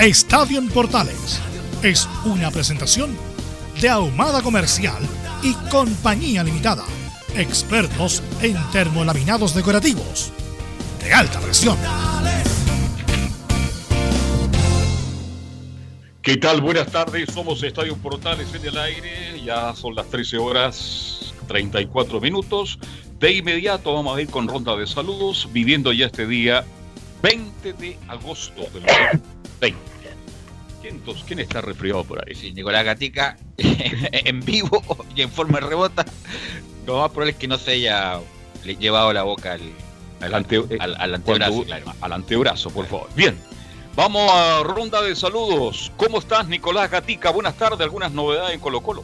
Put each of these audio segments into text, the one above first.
Estadio Portales es una presentación de Ahumada Comercial y Compañía Limitada. Expertos en termolaminados decorativos de alta presión. ¿Qué tal? Buenas tardes, somos Estadio Portales en el aire, ya son las 13 horas 34 minutos. De inmediato vamos a ir con ronda de saludos, viviendo ya este día 20 de agosto del 2020. ¿Quién, ¿Quién está resfriado por ahí? Sí, Nicolás Gatica, en vivo y en forma de rebota. Lo más probable es que no se haya llevado la boca al, al, ante, al, al antebrazo. cuando- claro. al antebrazo, por favor. Bien, vamos a ronda de saludos. ¿Cómo estás, Nicolás Gatica? Buenas tardes, algunas novedades en Colo Colo.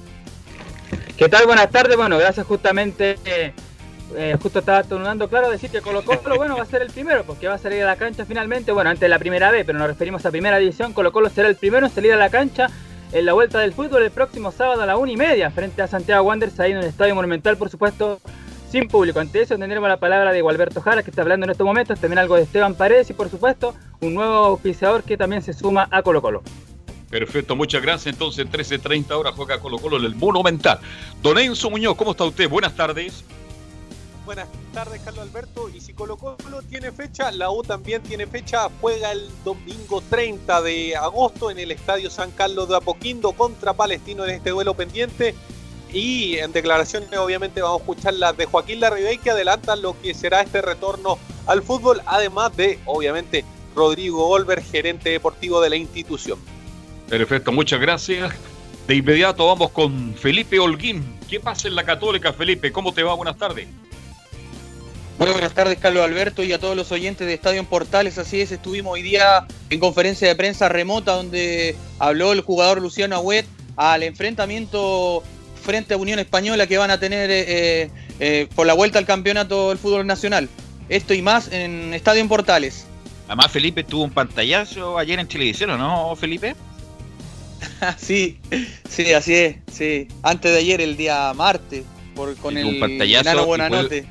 ¿Qué tal? Buenas tardes. Bueno, gracias justamente. Eh, justo estaba tornando claro decir que Colo Colo, bueno, va a ser el primero, porque va a salir a la cancha finalmente, bueno, antes de la primera vez, pero nos referimos a primera división. Colo Colo será el primero en salir a la cancha en la vuelta del fútbol el próximo sábado a la una y media, frente a Santiago Wanderers, ahí en el Estadio Monumental, por supuesto, sin público. Ante eso tendremos la palabra de Gualberto Jara, que está hablando en estos momentos, también algo de Esteban Paredes y, por supuesto, un nuevo auspiciador que también se suma a Colo Colo. Perfecto, muchas gracias. Entonces, 13.30 horas juega Colo Colo en el Monumental. Don Enzo Muñoz, ¿cómo está usted? Buenas tardes. Buenas tardes, Carlos Alberto. Y si Colo Colo tiene fecha, la U también tiene fecha. Juega el domingo 30 de agosto en el Estadio San Carlos de Apoquindo contra Palestino en este duelo pendiente. Y en declaraciones, obviamente, vamos a escuchar las de Joaquín Larribey que adelantan lo que será este retorno al fútbol, además de, obviamente, Rodrigo Olver, gerente deportivo de la institución. Perfecto, muchas gracias. De inmediato vamos con Felipe Holguín. ¿Qué pasa en la Católica, Felipe? ¿Cómo te va? Buenas tardes. Muy buenas tardes, Carlos Alberto, y a todos los oyentes de Estadio en Portales. Así es, estuvimos hoy día en conferencia de prensa remota donde habló el jugador Luciano Agüet al enfrentamiento frente a Unión Española que van a tener eh, eh, por la vuelta al campeonato del fútbol nacional. Esto y más en Estadio en Portales. Además, Felipe tuvo un pantallazo ayer en televisión, ¿o no, Felipe? sí, sí, así es. Sí. Antes de ayer, el día martes, por, con el un pantallazo enano Buenanote.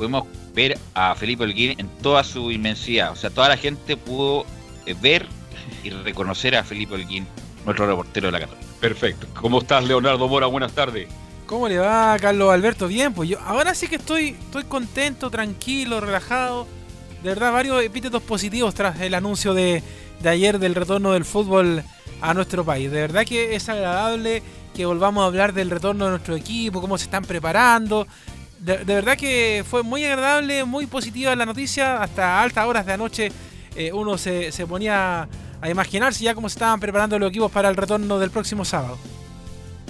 Pudimos ver a Felipe Holguín en toda su inmensidad. O sea, toda la gente pudo eh, ver y reconocer a Felipe Holguín, nuestro reportero de la Católica. Perfecto. ¿Cómo estás, Leonardo Mora? Buenas tardes. ¿Cómo le va, Carlos Alberto? Bien, pues yo ahora sí que estoy, estoy contento, tranquilo, relajado. De verdad, varios epítetos positivos tras el anuncio de, de ayer del retorno del fútbol a nuestro país. De verdad que es agradable que volvamos a hablar del retorno de nuestro equipo, cómo se están preparando. De, de verdad que fue muy agradable, muy positiva la noticia. Hasta altas horas de anoche eh, uno se, se ponía a imaginarse ya cómo se estaban preparando los equipos para el retorno del próximo sábado.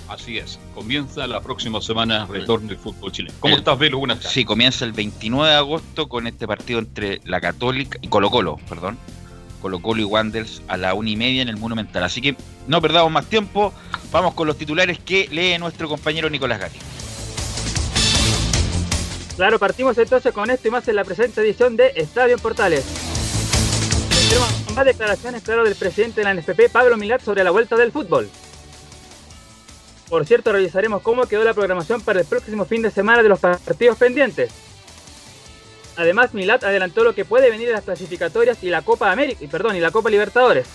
Así es. Comienza la próxima semana retorno del fútbol chileno. ¿Cómo El- estás, Velo? Buenas tardes. Sí, comienza el 29 de agosto con este partido entre la Católica y Colo Colo, perdón. Colo Colo y Wanderers a la una y media en el Monumental. Así que no perdamos más tiempo. Vamos con los titulares que lee nuestro compañero Nicolás Gatti. Claro, partimos entonces con esto y más en la presente edición de Estadio en Portales. Tenemos más declaraciones, claro, del presidente de la NFP, Pablo Milat, sobre la vuelta del fútbol. Por cierto, revisaremos cómo quedó la programación para el próximo fin de semana de los partidos pendientes. Además, Milat adelantó lo que puede venir en las clasificatorias y la Copa América, perdón, y la Copa Libertadores.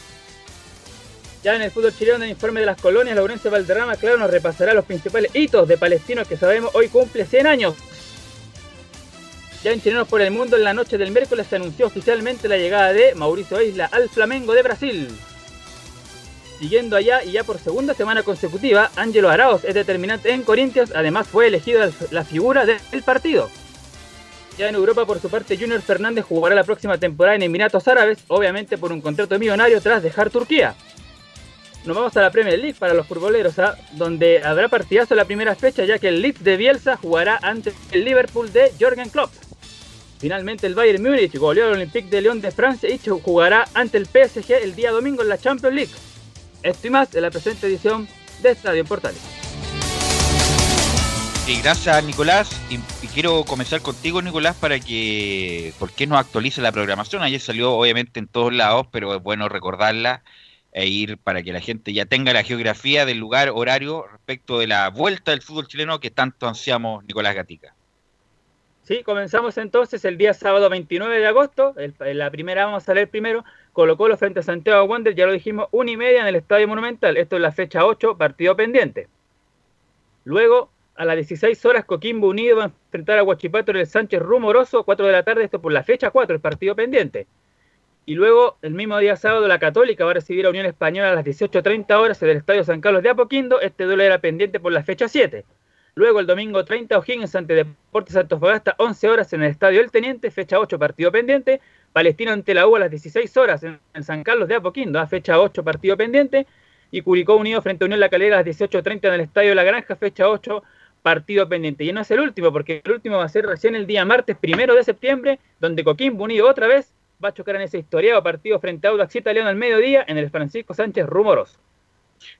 Ya en el fútbol chileno, en el informe de las colonias, Laurencio Valderrama, claro, nos repasará los principales hitos de Palestino que sabemos hoy cumple 100 años. Ya en Chilenos por el Mundo, en la noche del miércoles se anunció oficialmente la llegada de Mauricio Isla al Flamengo de Brasil. Siguiendo allá y ya por segunda semana consecutiva, Ángelo Araos es determinante en Corinthians, además fue elegido la figura del partido. Ya en Europa, por su parte, Junior Fernández jugará la próxima temporada en Emiratos Árabes, obviamente por un contrato millonario tras dejar Turquía. Nos vamos a la Premier League para los futboleros, ¿ah? donde habrá partidazo la primera fecha, ya que el Leeds de Bielsa jugará ante el Liverpool de Jürgen Klopp. Finalmente, el Bayern Múnich goleó al Olympique de Lyon de Francia y jugará ante el PSG el día domingo en la Champions League. Esto y más en la presente edición de Estadio Portales. Y gracias Nicolás. Y, quiero comenzar contigo Nicolás para que, ¿por qué nos actualice la programación? Ayer salió obviamente en todos lados, pero es bueno recordarla e ir para que la gente ya tenga la geografía del lugar, horario respecto de la vuelta del fútbol chileno que tanto ansiamos Nicolás Gatica. Sí, comenzamos entonces el día sábado 29 de agosto. la primera vamos a leer primero Colo Colo frente a Santiago Wander, ya lo dijimos, una y media en el Estadio Monumental. Esto es la fecha 8, partido pendiente. Luego, a las 16 horas, Coquimbo Unido va a enfrentar a Huachipato en el Sánchez Rumoroso, 4 de la tarde, esto por la fecha 4, el partido pendiente. Y luego, el mismo día sábado, la Católica va a recibir a Unión Española a las 18.30 horas en el Estadio San Carlos de Apoquindo. Este duelo era pendiente por la fecha 7. Luego, el domingo 30, O'Higgins ante Deportes Antofagasta, 11 horas en el Estadio El Teniente, fecha 8, partido pendiente. Palestino ante la U a las 16 horas en, San Carlos de Apoquindo, a fecha 8, partido pendiente. Y Curicó Unido frente a Unión La Calera a las 18.30 en el Estadio La Granja, fecha 8, partido pendiente. Y no es el último, porque el último va a ser recién el día martes primero de septiembre, donde Coquimbo Unido otra vez va a chocar en ese historiado partido frente a Audax Italiano al mediodía en el Francisco Sánchez Rumoroso.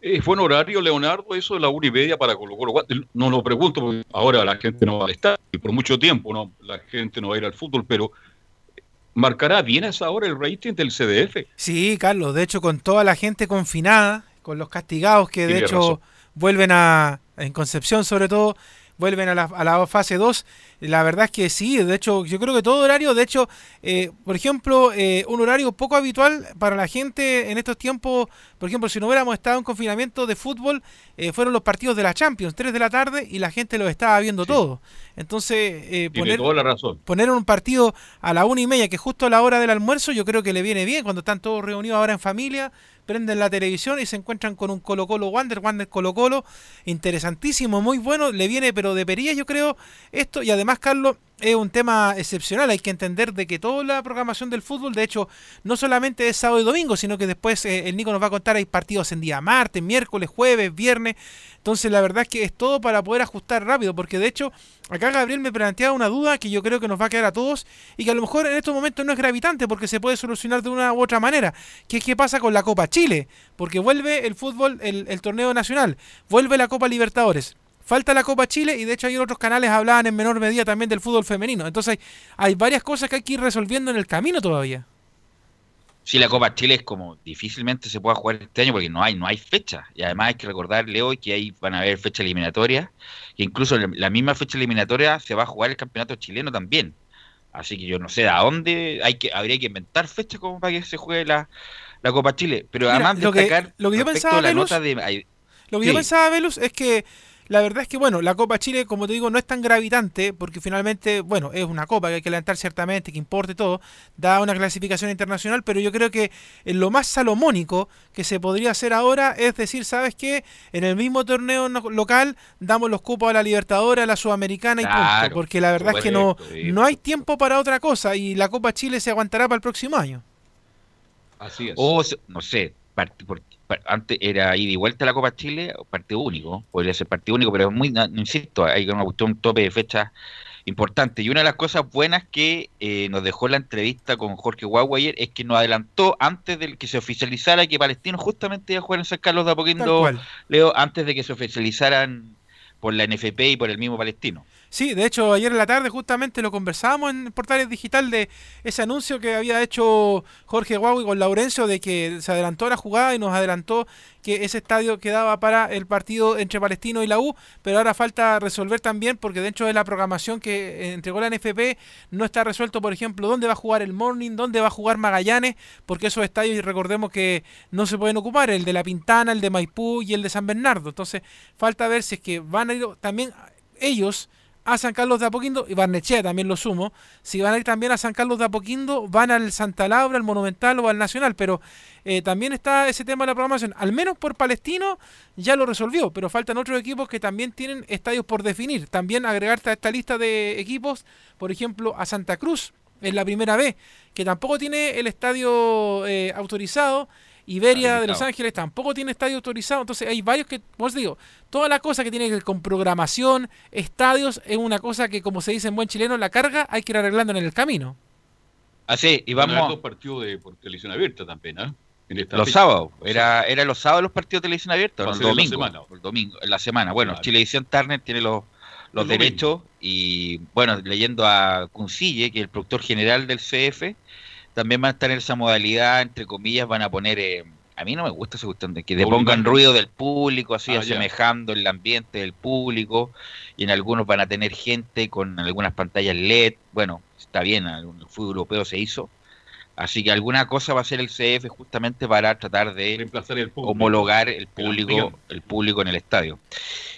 ¿Es buen horario, Leonardo, eso de la una y media para Colo Colo? No lo pregunto porque ahora la gente no va a estar y por mucho tiempo no, la gente no va a ir al fútbol, pero marcará bien a esa hora el rating del CDF. Sí, Carlos, de hecho con toda la gente confinada, con los castigados que de hecho vuelven a, en Concepción sobre todo, vuelven a la, a la fase 2. La verdad es que sí, de hecho, yo creo que todo horario, de hecho, eh, por ejemplo, eh, un horario poco habitual para la gente en estos tiempos, por ejemplo, si no hubiéramos estado en confinamiento de fútbol, eh, fueron los partidos de la Champions, 3 de la tarde, y la gente los estaba viendo todo. Entonces, poner, toda la razón. poner un partido a la una y media, que justo a la hora del almuerzo, yo creo que le viene bien cuando están todos reunidos ahora en familia prenden la televisión y se encuentran con un Colo Colo Wander, Wander Colo Colo, interesantísimo, muy bueno, le viene pero de perilla yo creo esto y además Carlos es un tema excepcional. Hay que entender de que toda la programación del fútbol, de hecho, no solamente es sábado y domingo, sino que después eh, el Nico nos va a contar, hay partidos en día martes, miércoles, jueves, viernes. Entonces la verdad es que es todo para poder ajustar rápido, porque de hecho acá Gabriel me planteaba una duda que yo creo que nos va a quedar a todos y que a lo mejor en estos momentos no es gravitante porque se puede solucionar de una u otra manera. ¿Qué es qué pasa con la Copa Chile? Porque vuelve el fútbol, el torneo nacional, vuelve la Copa Libertadores Falta la Copa Chile y de hecho hay otros canales hablaban en menor medida también del fútbol femenino. Entonces hay, varias cosas que hay que ir resolviendo en el camino todavía. Sí, la Copa Chile es como difícilmente se pueda jugar este año porque no hay no hay fecha. Y además hay que recordarle hoy que ahí van a haber fecha eliminatoria. Que incluso la misma fecha eliminatoria se va a jugar el campeonato chileno también. Así que yo no sé a dónde hay que habría que inventar fecha como para que se juegue la, Copa Chile. Pero además lo que, lo que yo pensaba, la nota de... Lo que yo pensaba, Velus, es que la verdad es que, bueno, la Copa Chile, como te digo, no es tan gravitante porque finalmente, bueno, es una copa que hay que levantar ciertamente, que importe todo, da una clasificación internacional, pero yo creo que lo más salomónico que se podría hacer ahora es decir, ¿sabes qué? En el mismo torneo local damos los cupos a la Libertadora, a la Sudamericana y punto, porque la verdad es que no, no hay tiempo para otra cosa y la Copa Chile se aguantará para el próximo año. Así es. O, no sé, antes era ida y vuelta la Copa Chile, partido único, podría ser partido único, pero es muy, insisto, hay una cuestión, un tope de fecha importante. Y una de las cosas buenas que eh, nos dejó la entrevista con Jorge Guagua ayer es que nos adelantó antes de que se oficializara que Palestino justamente iba a jugar en San Carlos de Apoquindo, Leo, antes de que se oficializaran por la NFP y por el mismo Palestino. Sí, de hecho ayer en la tarde justamente lo conversábamos en Portales Digital de ese anuncio que había hecho Jorge Guagui con Laurencio de que se adelantó la jugada y nos adelantó que ese estadio quedaba para el partido entre Palestino y la U, pero ahora falta resolver también porque dentro de la programación que entregó la NFP no está resuelto, por ejemplo, dónde va a jugar el Morning, dónde va a jugar Magallanes, porque esos estadios recordemos que no se pueden ocupar, el de La Pintana, el de Maipú y el de San Bernardo. Entonces falta ver si es que van a ir también ellos a San Carlos de Apoquindo, y Barnechea también lo sumo, si van a ir también a San Carlos de Apoquindo, van al Santa Laura, al Monumental o al Nacional, pero eh, también está ese tema de la programación, al menos por Palestino ya lo resolvió, pero faltan otros equipos que también tienen estadios por definir, también agregarte a esta lista de equipos, por ejemplo, a Santa Cruz, en la primera vez, que tampoco tiene el estadio eh, autorizado, Iberia de Los Ángeles tampoco tiene estadio autorizado, entonces hay varios que, os digo, toda la cosa que tiene que ver con programación, estadios, es una cosa que, como se dice en buen chileno, la carga hay que ir arreglando en el camino. Así, y vamos. dos partidos de por televisión abierta también, ¿eh? los sábados, era, era los sábados los partidos de televisión abierta, el domingo, el domingo, en la semana. Bueno, claro. Chilevisión Turner tiene los, los derechos y, bueno, leyendo a Cuncille, que es el productor general del CF, también van a estar en esa modalidad, entre comillas, van a poner, eh, a mí no me gusta esa cuestión de que te pongan ruido del público, así ah, asemejando el ambiente del público, y en algunos van a tener gente con algunas pantallas LED, bueno, está bien, el fútbol europeo se hizo, así que alguna cosa va a hacer el CF justamente para tratar de homologar el público, el público en el estadio.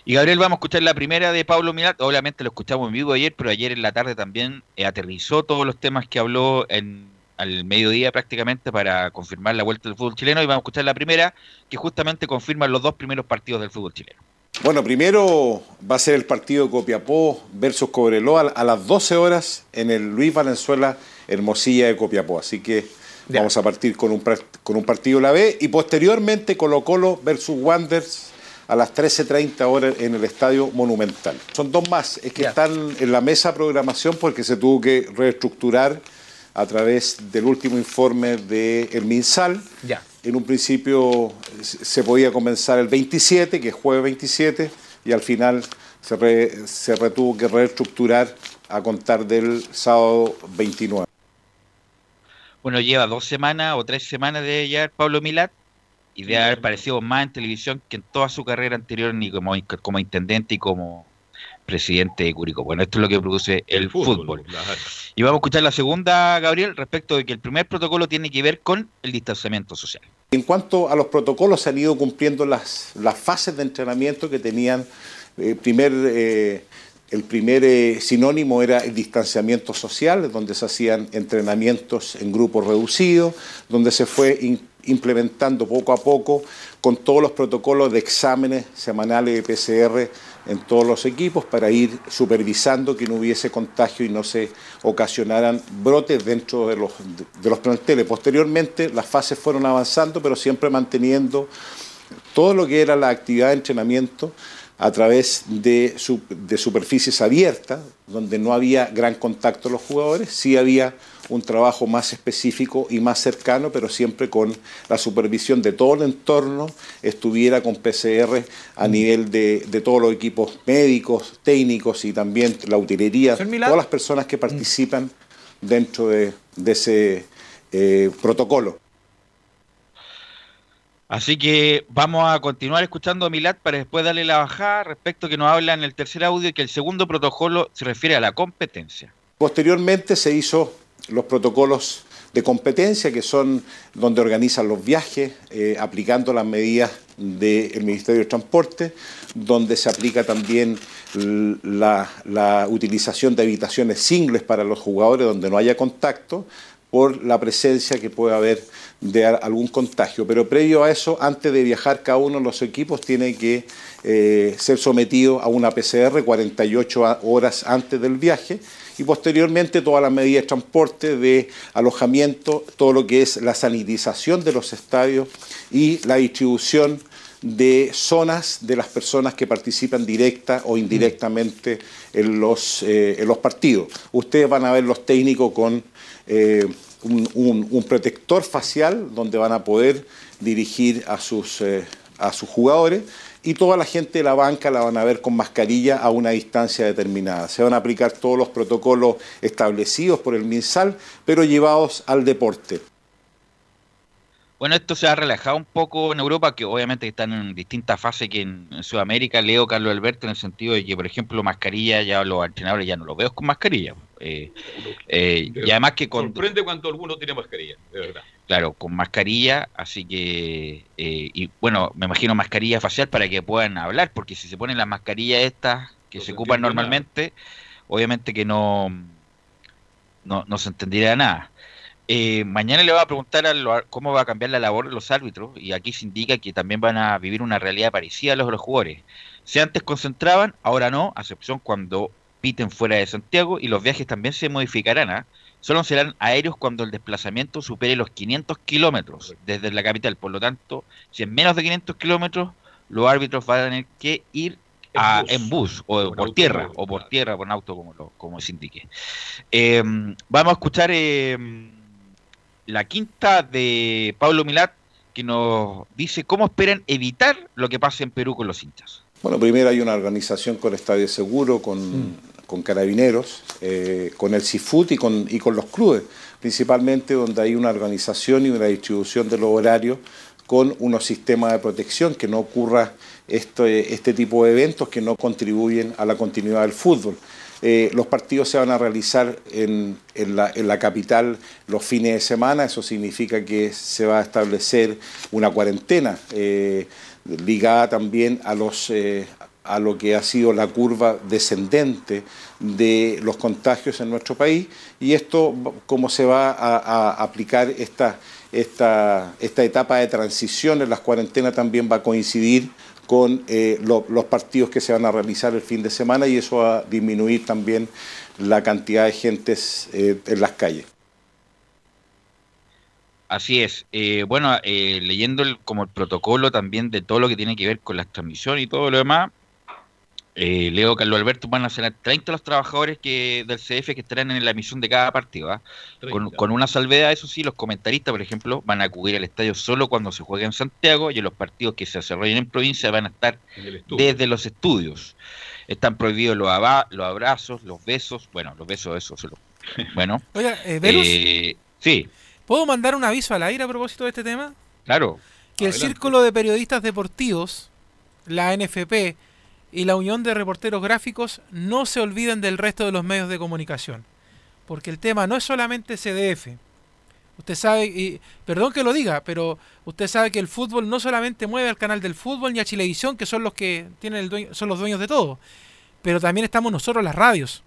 Y Gabriel, vamos a escuchar la primera de Pablo Milat. Obviamente lo escuchamos en vivo ayer, pero ayer en la tarde también eh, aterrizó todos los temas que habló en al mediodía prácticamente para confirmar la vuelta del fútbol chileno y vamos a escuchar la primera que justamente confirma los dos primeros partidos del fútbol chileno. Bueno, primero va a ser el partido de Copiapó versus Cobreloa a las 12 horas en el Luis Valenzuela Hermosilla de Copiapó. Así que vamos a partir con un, con un partido la B y posteriormente Colo Colo versus Wanderers a las 13.30 horas en el Estadio Monumental. Son dos más, es que están en la mesa de programación porque se tuvo que reestructurar a través del último informe del el MinSal. Ya. En un principio se podía comenzar el 27, que es jueves 27, y al final se, se retuvo que reestructurar a contar del sábado 29. Bueno, lleva dos semanas o tres semanas de llegar Pablo Milat y de haber aparecido más en televisión que en toda su carrera anterior, ni como, como intendente y como presidente de Curicó. Bueno, esto es lo que produce el, fútbol. Y vamos a escuchar la segunda, Gabriel, respecto de que el primer protocolo tiene que ver con el distanciamiento social. En cuanto a los protocolos, se han ido cumpliendo las, las fases de entrenamiento que tenían. Eh, primer, eh, el primer eh, sinónimo era el distanciamiento social, donde se hacían entrenamientos en grupos reducidos, donde se fue implementando poco a poco con todos los protocolos de exámenes semanales de PCR en todos los equipos para ir supervisando que no hubiese contagio y no se ocasionaran brotes dentro de los, de, los planteles. Posteriormente las fases fueron avanzando, pero siempre manteniendo todo lo que era la actividad de entrenamiento a través de, de superficies abiertas, donde no había gran contacto los jugadores, sí había un trabajo más específico y más cercano, pero siempre con la supervisión de todo el entorno, estuviera con PCR a mm. nivel de, todos los equipos médicos, técnicos y también la utilería, todas las personas que participan dentro de, ese eh, protocolo. Así que vamos a continuar escuchando a Milat para después darle la bajada respecto que nos habla en el tercer audio que el segundo protocolo se refiere a la competencia. Posteriormente se hizo los protocolos de competencia, que son donde organizan los viajes, eh, aplicando las medidas del Ministerio de Transporte, donde se aplica también la, utilización de habitaciones singles para los jugadores donde no haya contacto, por la presencia que puede haber de algún contagio. Pero previo a eso, antes de viajar cada uno de los equipos tiene que eh, ser sometido a una PCR 48 horas antes del viaje y posteriormente todas las medidas de transporte, de alojamiento, todo lo que es la sanitización de los estadios y la distribución de zonas de las personas que participan directa o indirectamente en los, eh, en los partidos. Ustedes van a ver los técnicos con eh, un, protector facial donde van a poder dirigir a sus, eh, a sus jugadores y toda la gente de la banca la van a ver con mascarilla a una distancia determinada. Se van a aplicar todos los protocolos establecidos por el MinSal, pero llevados al deporte. Bueno, esto se ha relajado un poco en Europa, que obviamente están en distintas fases que en, Sudamérica. Leo Carlos Alberto en el sentido de que, por ejemplo, mascarilla, ya los entrenadores ya no los veo con mascarilla. Eh, eh, y además que con... Sorprende cuando alguno tiene mascarilla, de verdad. Claro, con mascarilla, así que... Eh, y bueno, me imagino mascarilla facial para que puedan hablar, porque si se ponen las mascarillas estas que No se se ocupan normalmente, obviamente que no, no, no se entendería nada. Eh, mañana le voy a preguntar a lo- cómo va a cambiar la labor de los árbitros y aquí se indica que también van a vivir una realidad parecida a los de los jugadores. Si antes concentraban, ahora no, a excepción cuando piten fuera de Santiago y los viajes también se modificarán. ¿ah? Solo serán aéreos cuando el desplazamiento supere los 500 kilómetros desde la capital. Por lo tanto, si en menos de 500 kilómetros, los árbitros van a tener que ir En a- bus. en bus o Por tierra o por claro. tierra, por auto, como, lo, como se indique. Eh, vamos a escuchar eh, la quinta de Pablo Milat que nos dice cómo esperan evitar lo que pase en Perú con los hinchas. Bueno, primero hay una organización con Estadio Seguro, con, con Carabineros, eh, con el CIFUT y con, y con los clubes, principalmente donde hay una organización y una distribución de los horarios con unos sistemas de protección, que no ocurra este, este tipo de eventos que no contribuyen a la continuidad del fútbol. Eh, los partidos se van a realizar en, la, capital los fines de semana, eso significa que se va a establecer una cuarentena eh, ligada también a, los, eh, a lo que ha sido la curva descendente de los contagios en nuestro país. Y esto, cómo se va a, aplicar esta, esta etapa de transición en las cuarentenas también va a coincidir con eh, lo- los partidos que se van a realizar el fin de semana y eso va a disminuir también la cantidad de gentes eh, en las calles. Así es. Eh, bueno, eh, leyendo el, como el protocolo también de todo lo que tiene que ver con las transmisiones y todo lo demás, eh, Leo Carlos Alberto van a ser 30 los trabajadores que del CF que estarán en la emisión de cada partido. ¿ah? Con, 30. con una salvedad, eso sí, los comentaristas, por ejemplo, van a acudir al estadio solo cuando se juegue en Santiago y en los partidos que se desarrollen en provincia van a estar desde los estudios. Están prohibidos los, aba- los abrazos, los besos. Bueno, los besos, eso solo. Bueno, Oiga, eh, Velus, eh, sí, ¿puedo mandar un aviso al aire a propósito de este tema? claro. Que el. Círculo de Periodistas Deportivos, la NFP y la Unión de Reporteros Gráficos no se olviden del resto de los medios de comunicación. Porque el tema no es solamente CDF. Usted sabe, y perdón que lo diga, pero usted sabe que el fútbol no solamente mueve al canal del fútbol ni a Chilevisión, que son los que tienen el dueño- son los dueños de todo, pero también estamos nosotros las radios,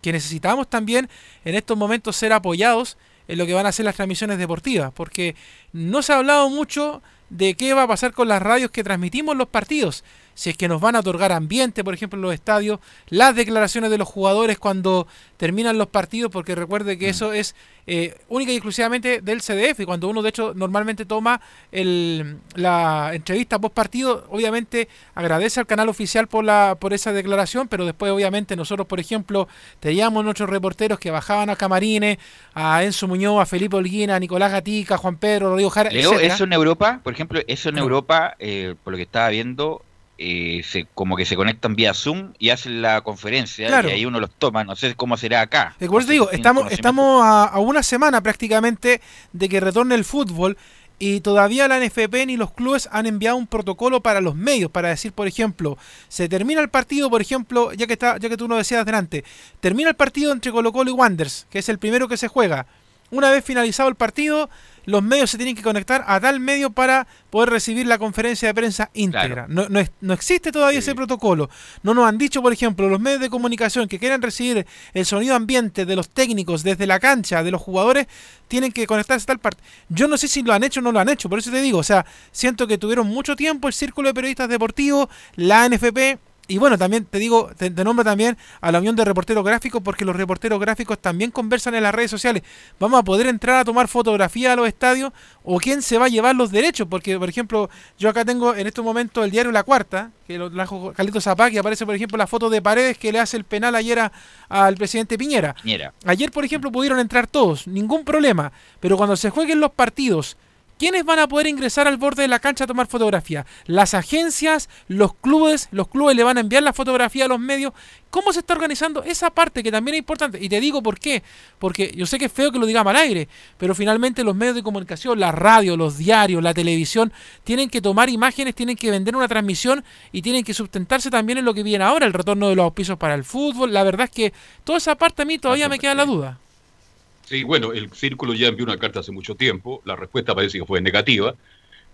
que necesitamos también en estos momentos ser apoyados en lo que van a ser las transmisiones deportivas, porque no se ha hablado mucho de qué va a pasar con las radios que transmitimos los partidos. Si es que nos van a otorgar ambiente, por ejemplo, en los estadios, las declaraciones de los jugadores cuando terminan los partidos, porque recuerde que eso es eh, única y exclusivamente del CDF. Y cuando uno, de hecho, normalmente toma el, la entrevista post partido, obviamente agradece al canal oficial por, la, por esa declaración, pero después, obviamente, nosotros, por ejemplo, teníamos nuestros reporteros que bajaban a Camarines, a Enzo Muñoz, a Felipe Holguín, a Nicolás Gatica, a Juan Pedro, Rodrigo Jara, Leo, etcétera. eso en Europa, por ejemplo, eso en. Europa, eh, por lo que estaba viendo, eh, se, como que se conectan vía Zoom y hacen la conferencia Claro. y ahí uno los toma. No sé cómo será acá. Eh, Por eso No te digo, sé si tienen estamos, estamos a, a una semana prácticamente de que retorne el fútbol y todavía la NFP ni los clubes han enviado un protocolo para los medios, para decir, por ejemplo, se termina el partido, por ejemplo, ya que está, ya que tú nos decías delante, termina el partido entre Colo Colo y Wanders, que es el primero que se juega. Una vez finalizado el partido, los medios se tienen que conectar a tal medio para poder recibir la conferencia de prensa íntegra. Claro. No, no, es- no existe todavía Sí. ese protocolo. No nos han dicho, por ejemplo, los medios de comunicación que quieran recibir el sonido ambiente de los técnicos desde la cancha, de los jugadores, tienen que conectarse a tal parte. Yo no sé si lo han hecho o no lo han hecho, por eso te digo, o sea, siento que tuvieron mucho tiempo el Círculo de Periodistas Deportivos, la NFP, y bueno, también te digo, te, te nombro también a la Unión de Reporteros Gráficos, porque los reporteros gráficos también conversan en las redes sociales. Vamos a poder entrar a tomar fotografía a los estadios, o quién se va a llevar los derechos, porque, por ejemplo, yo acá tengo en estos momentos el diario La Cuarta, que lo trajo Carlitos Zapá, que aparece, por ejemplo, la foto de Paredes que le hace el penal ayer a- al presidente Piñera. Piñera. Ayer, por ejemplo, pudieron entrar todos, ningún problema. Pero cuando se jueguen los partidos, ¿quiénes van a poder ingresar al borde de la cancha a tomar fotografía? Las agencias, los clubes, los clubes le van a enviar la fotografía a los medios. ¿Cómo se está organizando esa parte que también es importante? Y te digo por qué. Porque yo sé que es feo que lo digamos al aire, pero finalmente los medios de comunicación, la radio, los diarios, la televisión, tienen que tomar imágenes, tienen que vender una transmisión y tienen que sustentarse también en lo que viene ahora, el retorno de los auspicios para el fútbol. La verdad es que toda esa parte a mí todavía me queda la duda. Sí, bueno, el círculo ya envió una carta hace mucho tiempo, la respuesta parece que fue negativa,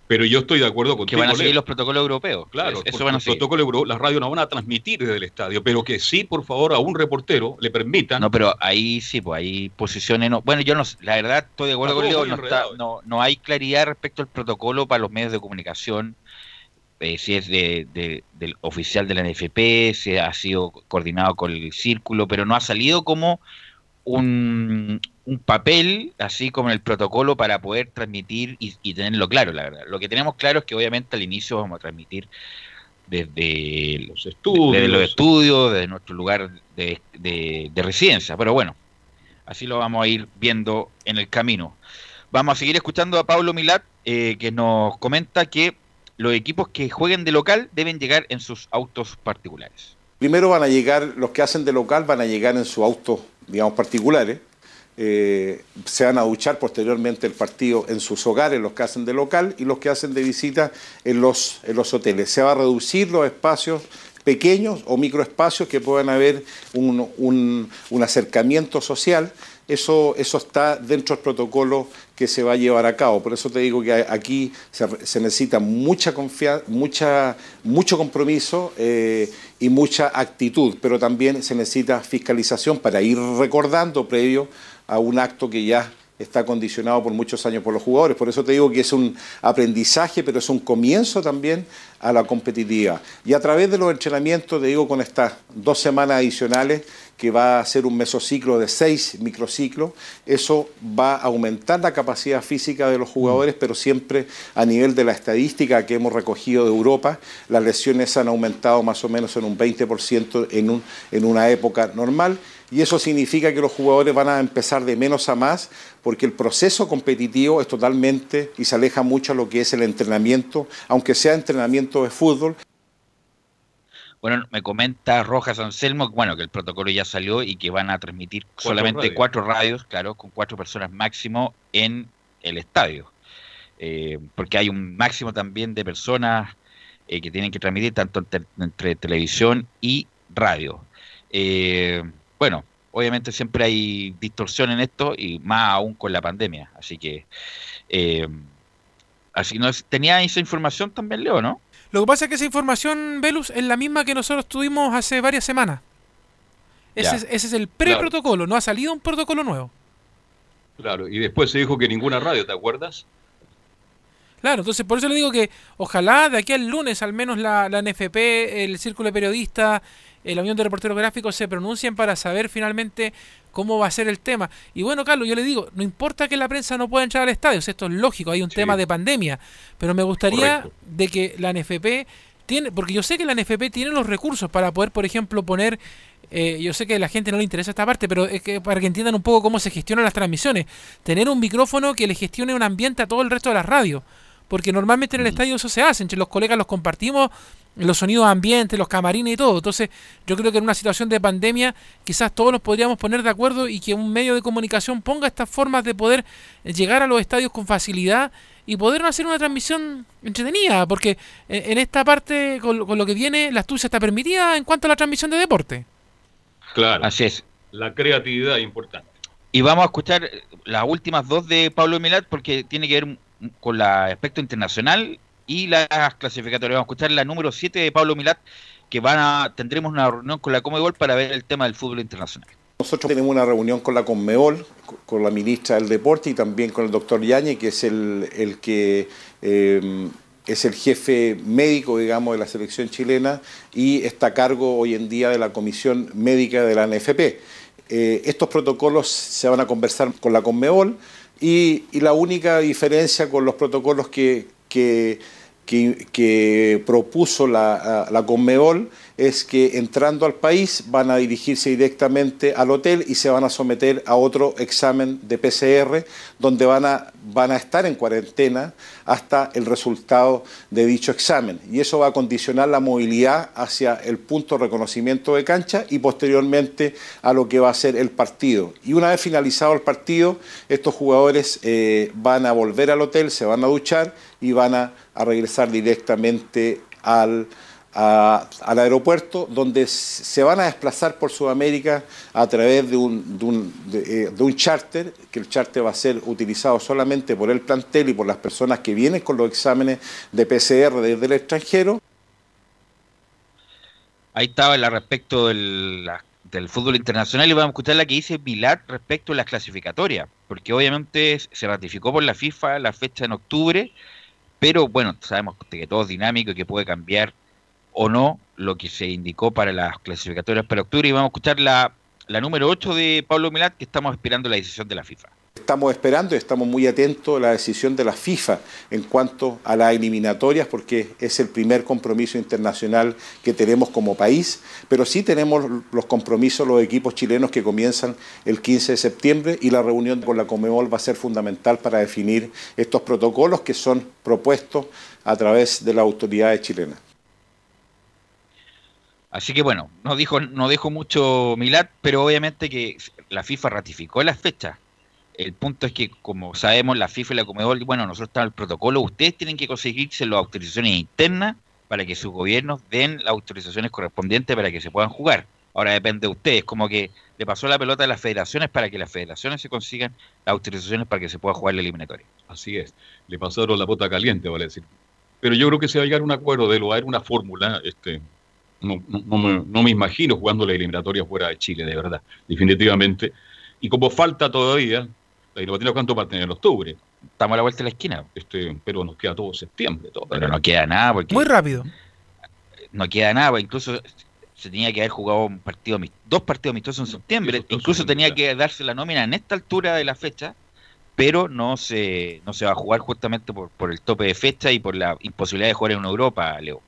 Pero yo estoy de acuerdo con Que van a seguir los protocolos europeos. Claro, eso van a los seguir. protocolos europeos, las radios no van a transmitir desde el estadio, pero que sí, por favor, a un reportero le permitan. No, pero ahí sí, pues hay posiciones. No, bueno, yo no, la verdad estoy de acuerdo con Leo, no, está- no, no hay claridad respecto al protocolo para los medios de comunicación, eh, si es de, de- del oficial de la NFP, si ha sido coordinado con el círculo, pero no ha salido como un, un papel, así como el protocolo para poder transmitir y, y tenerlo claro, la verdad. Lo que tenemos claro es que obviamente al inicio vamos a transmitir desde los estudios. desde los estudios, desde nuestro lugar de, de- de residencia. Pero bueno, así lo vamos a ir viendo en el camino. Vamos a seguir escuchando a Pablo Milat, eh, que nos comenta que los equipos que jueguen de local deben llegar en sus autos particulares. Primero van a llegar, los que hacen de local van a llegar en sus autos, digamos, particulares. Eh, se van a duchar posteriormente el partido en sus hogares, los que hacen de local, y los que hacen de visita en los, en los hoteles. Se va a reducir los espacios pequeños o microespacios que puedan haber un, un- un acercamiento social. Eso, eso está dentro del protocolo que se va a llevar a cabo. Por eso te digo que aquí se, necesita mucha confianza, mucha, mucho compromiso eh, y mucha actitud, pero también se necesita fiscalización para ir recordando previo a un acto que ya está condicionado por muchos años por los jugadores. Por eso te digo que es un aprendizaje, pero es un comienzo también a la competitividad. Y a través de los entrenamientos, te digo, con estas dos semanas adicionales, que va a ser un mesociclo de seis microciclos, eso va a aumentar la capacidad física de los jugadores, pero siempre a nivel de la estadística que hemos recogido de Europa, las lesiones han aumentado más o menos en un 20% en, un, en una época normal y eso significa que los jugadores van a empezar de menos a más porque el proceso competitivo es totalmente y se aleja mucho a lo que es el entrenamiento, aunque sea entrenamiento de fútbol. Bueno, me comenta Rojas Anselmo, bueno, que el protocolo ya salió y que van a transmitir Cuatro solamente radios. cuatro radios, claro, con cuatro personas máximo en el estadio. Eh, porque hay un máximo también de personas eh, que tienen que transmitir tanto entre, entre televisión y radio. Eh, bueno, obviamente siempre hay distorsión en esto y más aún con la pandemia. Así que, eh, así no tenía esa información también, Leo, ¿no? Lo que pasa es que esa información, Velus, es la misma que nosotros tuvimos hace varias semanas. Ese, es, ese es el pre-protocolo, no ha salido un protocolo nuevo. Claro, y después se dijo que ninguna radio, ¿te acuerdas? Claro, entonces por eso le digo que ojalá de aquí al lunes al menos la, la NFP, el Círculo de Periodistas, la Unión de Reporteros Gráficos se pronuncien para saber finalmente cómo va a ser el tema. Y bueno, Carlos, yo le digo, no importa que la prensa no pueda entrar al estadio, esto es lógico, hay un Sí. tema de pandemia, pero me gustaría Correcto. de que la NFP tiene, porque yo sé que la NFP tiene los recursos para poder, por ejemplo, poner eh, yo sé que a la gente no le interesa esta parte, pero es que para que entiendan un poco cómo se gestionan las transmisiones, tener un micrófono que le gestione un ambiente a todo el resto de las radios, porque normalmente en el estadio eso se hace, entre los colegas los compartimos, los sonidos ambientes, los camarines y todo. Entonces, yo creo que en una situación de pandemia quizás todos nos podríamos poner de acuerdo y que un medio de comunicación ponga estas formas de poder llegar a los estadios con facilidad y poder hacer una transmisión entretenida, porque en esta parte, con, lo- con lo que viene, la astucia está permitida en cuanto a la transmisión de deporte. Claro, Así es. la creatividad es importante. Y vamos a escuchar las últimas dos de Pablo Milat porque tiene que ver con el aspecto internacional y las clasificatorias. Vamos a escuchar la número 7 de Pablo Milat que van a tendremos una reunión con la Comebol para ver el tema del fútbol internacional. Nosotros tenemos una reunión con la Conmebol, co- con la ministra del Deporte y también con el doctor Yañez, que es el, el que eh, es el jefe médico, digamos, de la selección chilena y está a cargo hoy en día de la comisión médica de la NFP. Eh, estos protocolos se van a conversar con la Conmebol y, y la única diferencia con los protocolos que, que, que- propuso la, la Conmebol es que entrando al país van a dirigirse directamente al hotel y se van a someter a otro examen de PCR donde van a, van a estar en cuarentena hasta el resultado de dicho examen. Y eso va a condicionar la movilidad hacia el punto de reconocimiento de cancha y posteriormente a lo que va a ser el partido. Y una vez finalizado el partido, estos jugadores eh, van a volver al hotel, se van a duchar y van a, a regresar directamente al, al aeropuerto donde se van a desplazar por Sudamérica a través de un, de, un, de, eh, charter, que el charter va a ser utilizado solamente por el plantel y por las personas que vienen con los exámenes de PCR desde el extranjero. Ahí estaba la respecto del, del fútbol internacional y vamos a escuchar la que dice Pilar respecto a las clasificatorias, porque obviamente se ratificó por la FIFA la fecha en octubre, pero bueno, sabemos que todo es dinámico y que puede cambiar o no lo que se indicó para las clasificatorias para octubre y vamos a escuchar la, número 8 de Pablo Milat que estamos esperando la decisión de la FIFA. Estamos esperando y estamos muy atentos a la decisión de la FIFA en cuanto a las eliminatorias, porque es el primer compromiso internacional que tenemos como país, pero sí tenemos los compromisos, los equipos chilenos que comienzan el 15 de septiembre y la reunión con la Comebol va a ser fundamental para definir estos protocolos que son propuestos a través de las autoridades chilenas. Así que bueno, no dijo, no dijo mucho Milat, pero obviamente que la FIFA ratificó las fechas. El punto es que, como sabemos, la FIFA y la Comedol, bueno, nosotros estamos en el protocolo, ustedes tienen que conseguirse las autorizaciones internas para que sus gobiernos den las autorizaciones correspondientes para que se puedan jugar. Ahora depende de ustedes, como que le pasó la pelota a las federaciones para que las federaciones se consigan las autorizaciones para que se pueda jugar la eliminatoria. Así es, le pasaron la bota caliente, vale decir. Pero yo creo que se va a llegar a un acuerdo de lo, a una fórmula, este, no, no, me, no, me, imagino jugando la eliminatoria fuera de Chile, de verdad, definitivamente. Y como falta todavía, la eliminatoria cuánto va a tener en octubre. Estamos a la vuelta de la esquina. Este, pero nos queda todo septiembre. Todo, pero no queda nada. Porque Muy rápido. No queda nada, incluso se tenía que haber jugado un partido, dos partidos amistosos en septiembre. incluso tenía que darse la nómina en esta altura de la fecha, pero no se, no se va a jugar justamente por, por el tope de fecha y por la imposibilidad de jugar en Europa, Leo.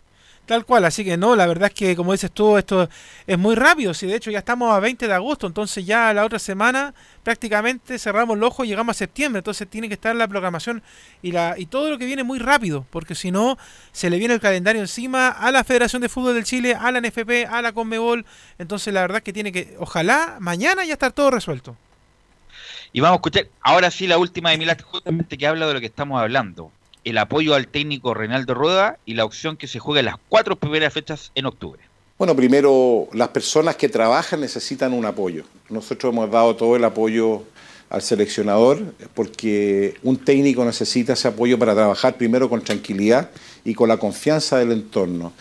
Tal cual, así que no, la verdad es que como dices tú, esto es muy rápido, si de hecho ya estamos a 20 de agosto, entonces ya la otra semana prácticamente cerramos el ojo y llegamos a septiembre, entonces tiene que estar la programación y, la, y todo lo que viene muy rápido, porque si no se le viene el calendario encima a la Federación de Fútbol del Chile, a la NFP, a la Conmebol, entonces la verdad es que tiene que, ojalá mañana ya estar todo resuelto. Y vamos a escuchar ahora sí la última de Milán, justamente que habla de lo que estamos hablando el apoyo al técnico Reinaldo Rueda y la opción que se juegue las cuatro primeras fechas en octubre. Bueno, primero, las personas que trabajan necesitan un apoyo. Nosotros hemos dado todo el apoyo al seleccionador porque un técnico necesita ese apoyo para trabajar primero con tranquilidad y con la confianza del entorno.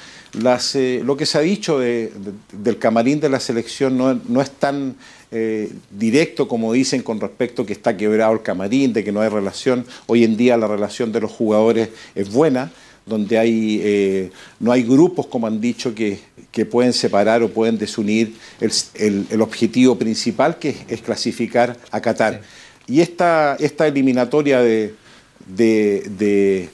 Eh, lo que se ha dicho de, de, del camarín de la selección no, no es tan eh, directo, como dicen, con respecto que está quebrado el camarín, de que no hay relación. Hoy en día la relación de los jugadores es buena, donde hay, eh, no hay grupos, como han dicho, que, que, pueden separar o pueden desunir el, el, el objetivo principal, que es, es, clasificar a Qatar. Sí. Y esta, esta eliminatoria de, de, de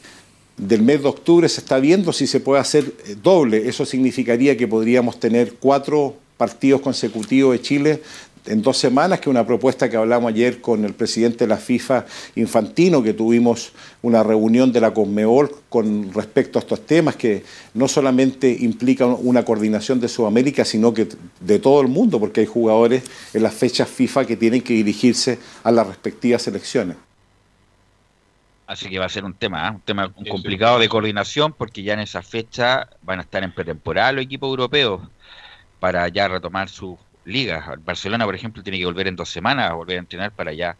del mes de octubre se está viendo si se puede hacer eh, doble. Eso significaría que podríamos tener cuatro partidos consecutivos de Chile en dos semanas, que una propuesta que hablamos ayer con el presidente de la FIFA, Infantino, que tuvimos una reunión de la Conmebol con respecto a estos temas, que no solamente implica una coordinación de Sudamérica, sino que de todo el mundo, porque hay jugadores en las fechas FIFA que tienen que dirigirse a las respectivas selecciones. Así que va a ser un tema, ¿eh? un tema complicado de coordinación, porque ya en esa fecha van a estar en pretemporada los equipos europeos para ya retomar sus ligas. Barcelona, por ejemplo, tiene que volver en dos semanas a volver a entrenar para ya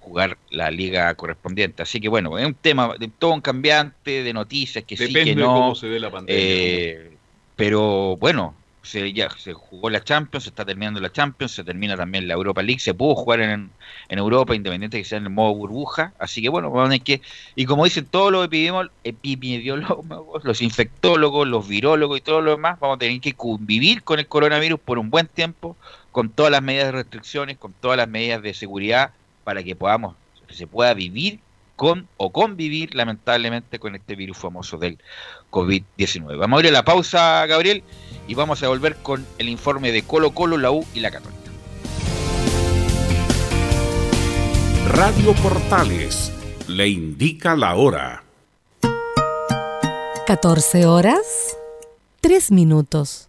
jugar la liga correspondiente. Así que bueno, es un tema de todo un cambiante de noticias que Depende sí, que no. De cómo se ve la pandemia. Eh, pero bueno, se, ya se jugó la Champions, se está terminando la Champions, se termina también la Europa League, se pudo jugar en, en Europa, independiente de que sea en el modo burbuja, así que bueno, vamos a que, y como dicen todos los epidemiólogos, los infectólogos, los virólogos y todo lo demás, vamos a tener que convivir con el coronavirus por un buen tiempo, con todas las medidas de restricciones, con todas las medidas de seguridad, para que podamos, que se pueda vivir con o convivir lamentablemente con este virus famoso del COVID-19. Vamos a ir a la pausa, Gabriel, y vamos a volver con el informe de Colo Colo, la U y la Católica. Radio Portales le indica la hora. 14 horas, 3 minutos.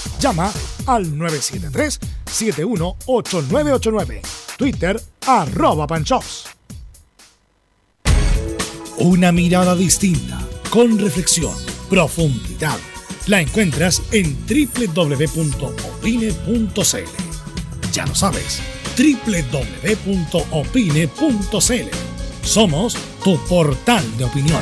Llama al 973-718989. Twitter arroba panchops. Una mirada distinta, con reflexión, profundidad. La encuentras en www.opine.cl. Ya lo sabes, www.opine.cl. Somos tu portal de opinión.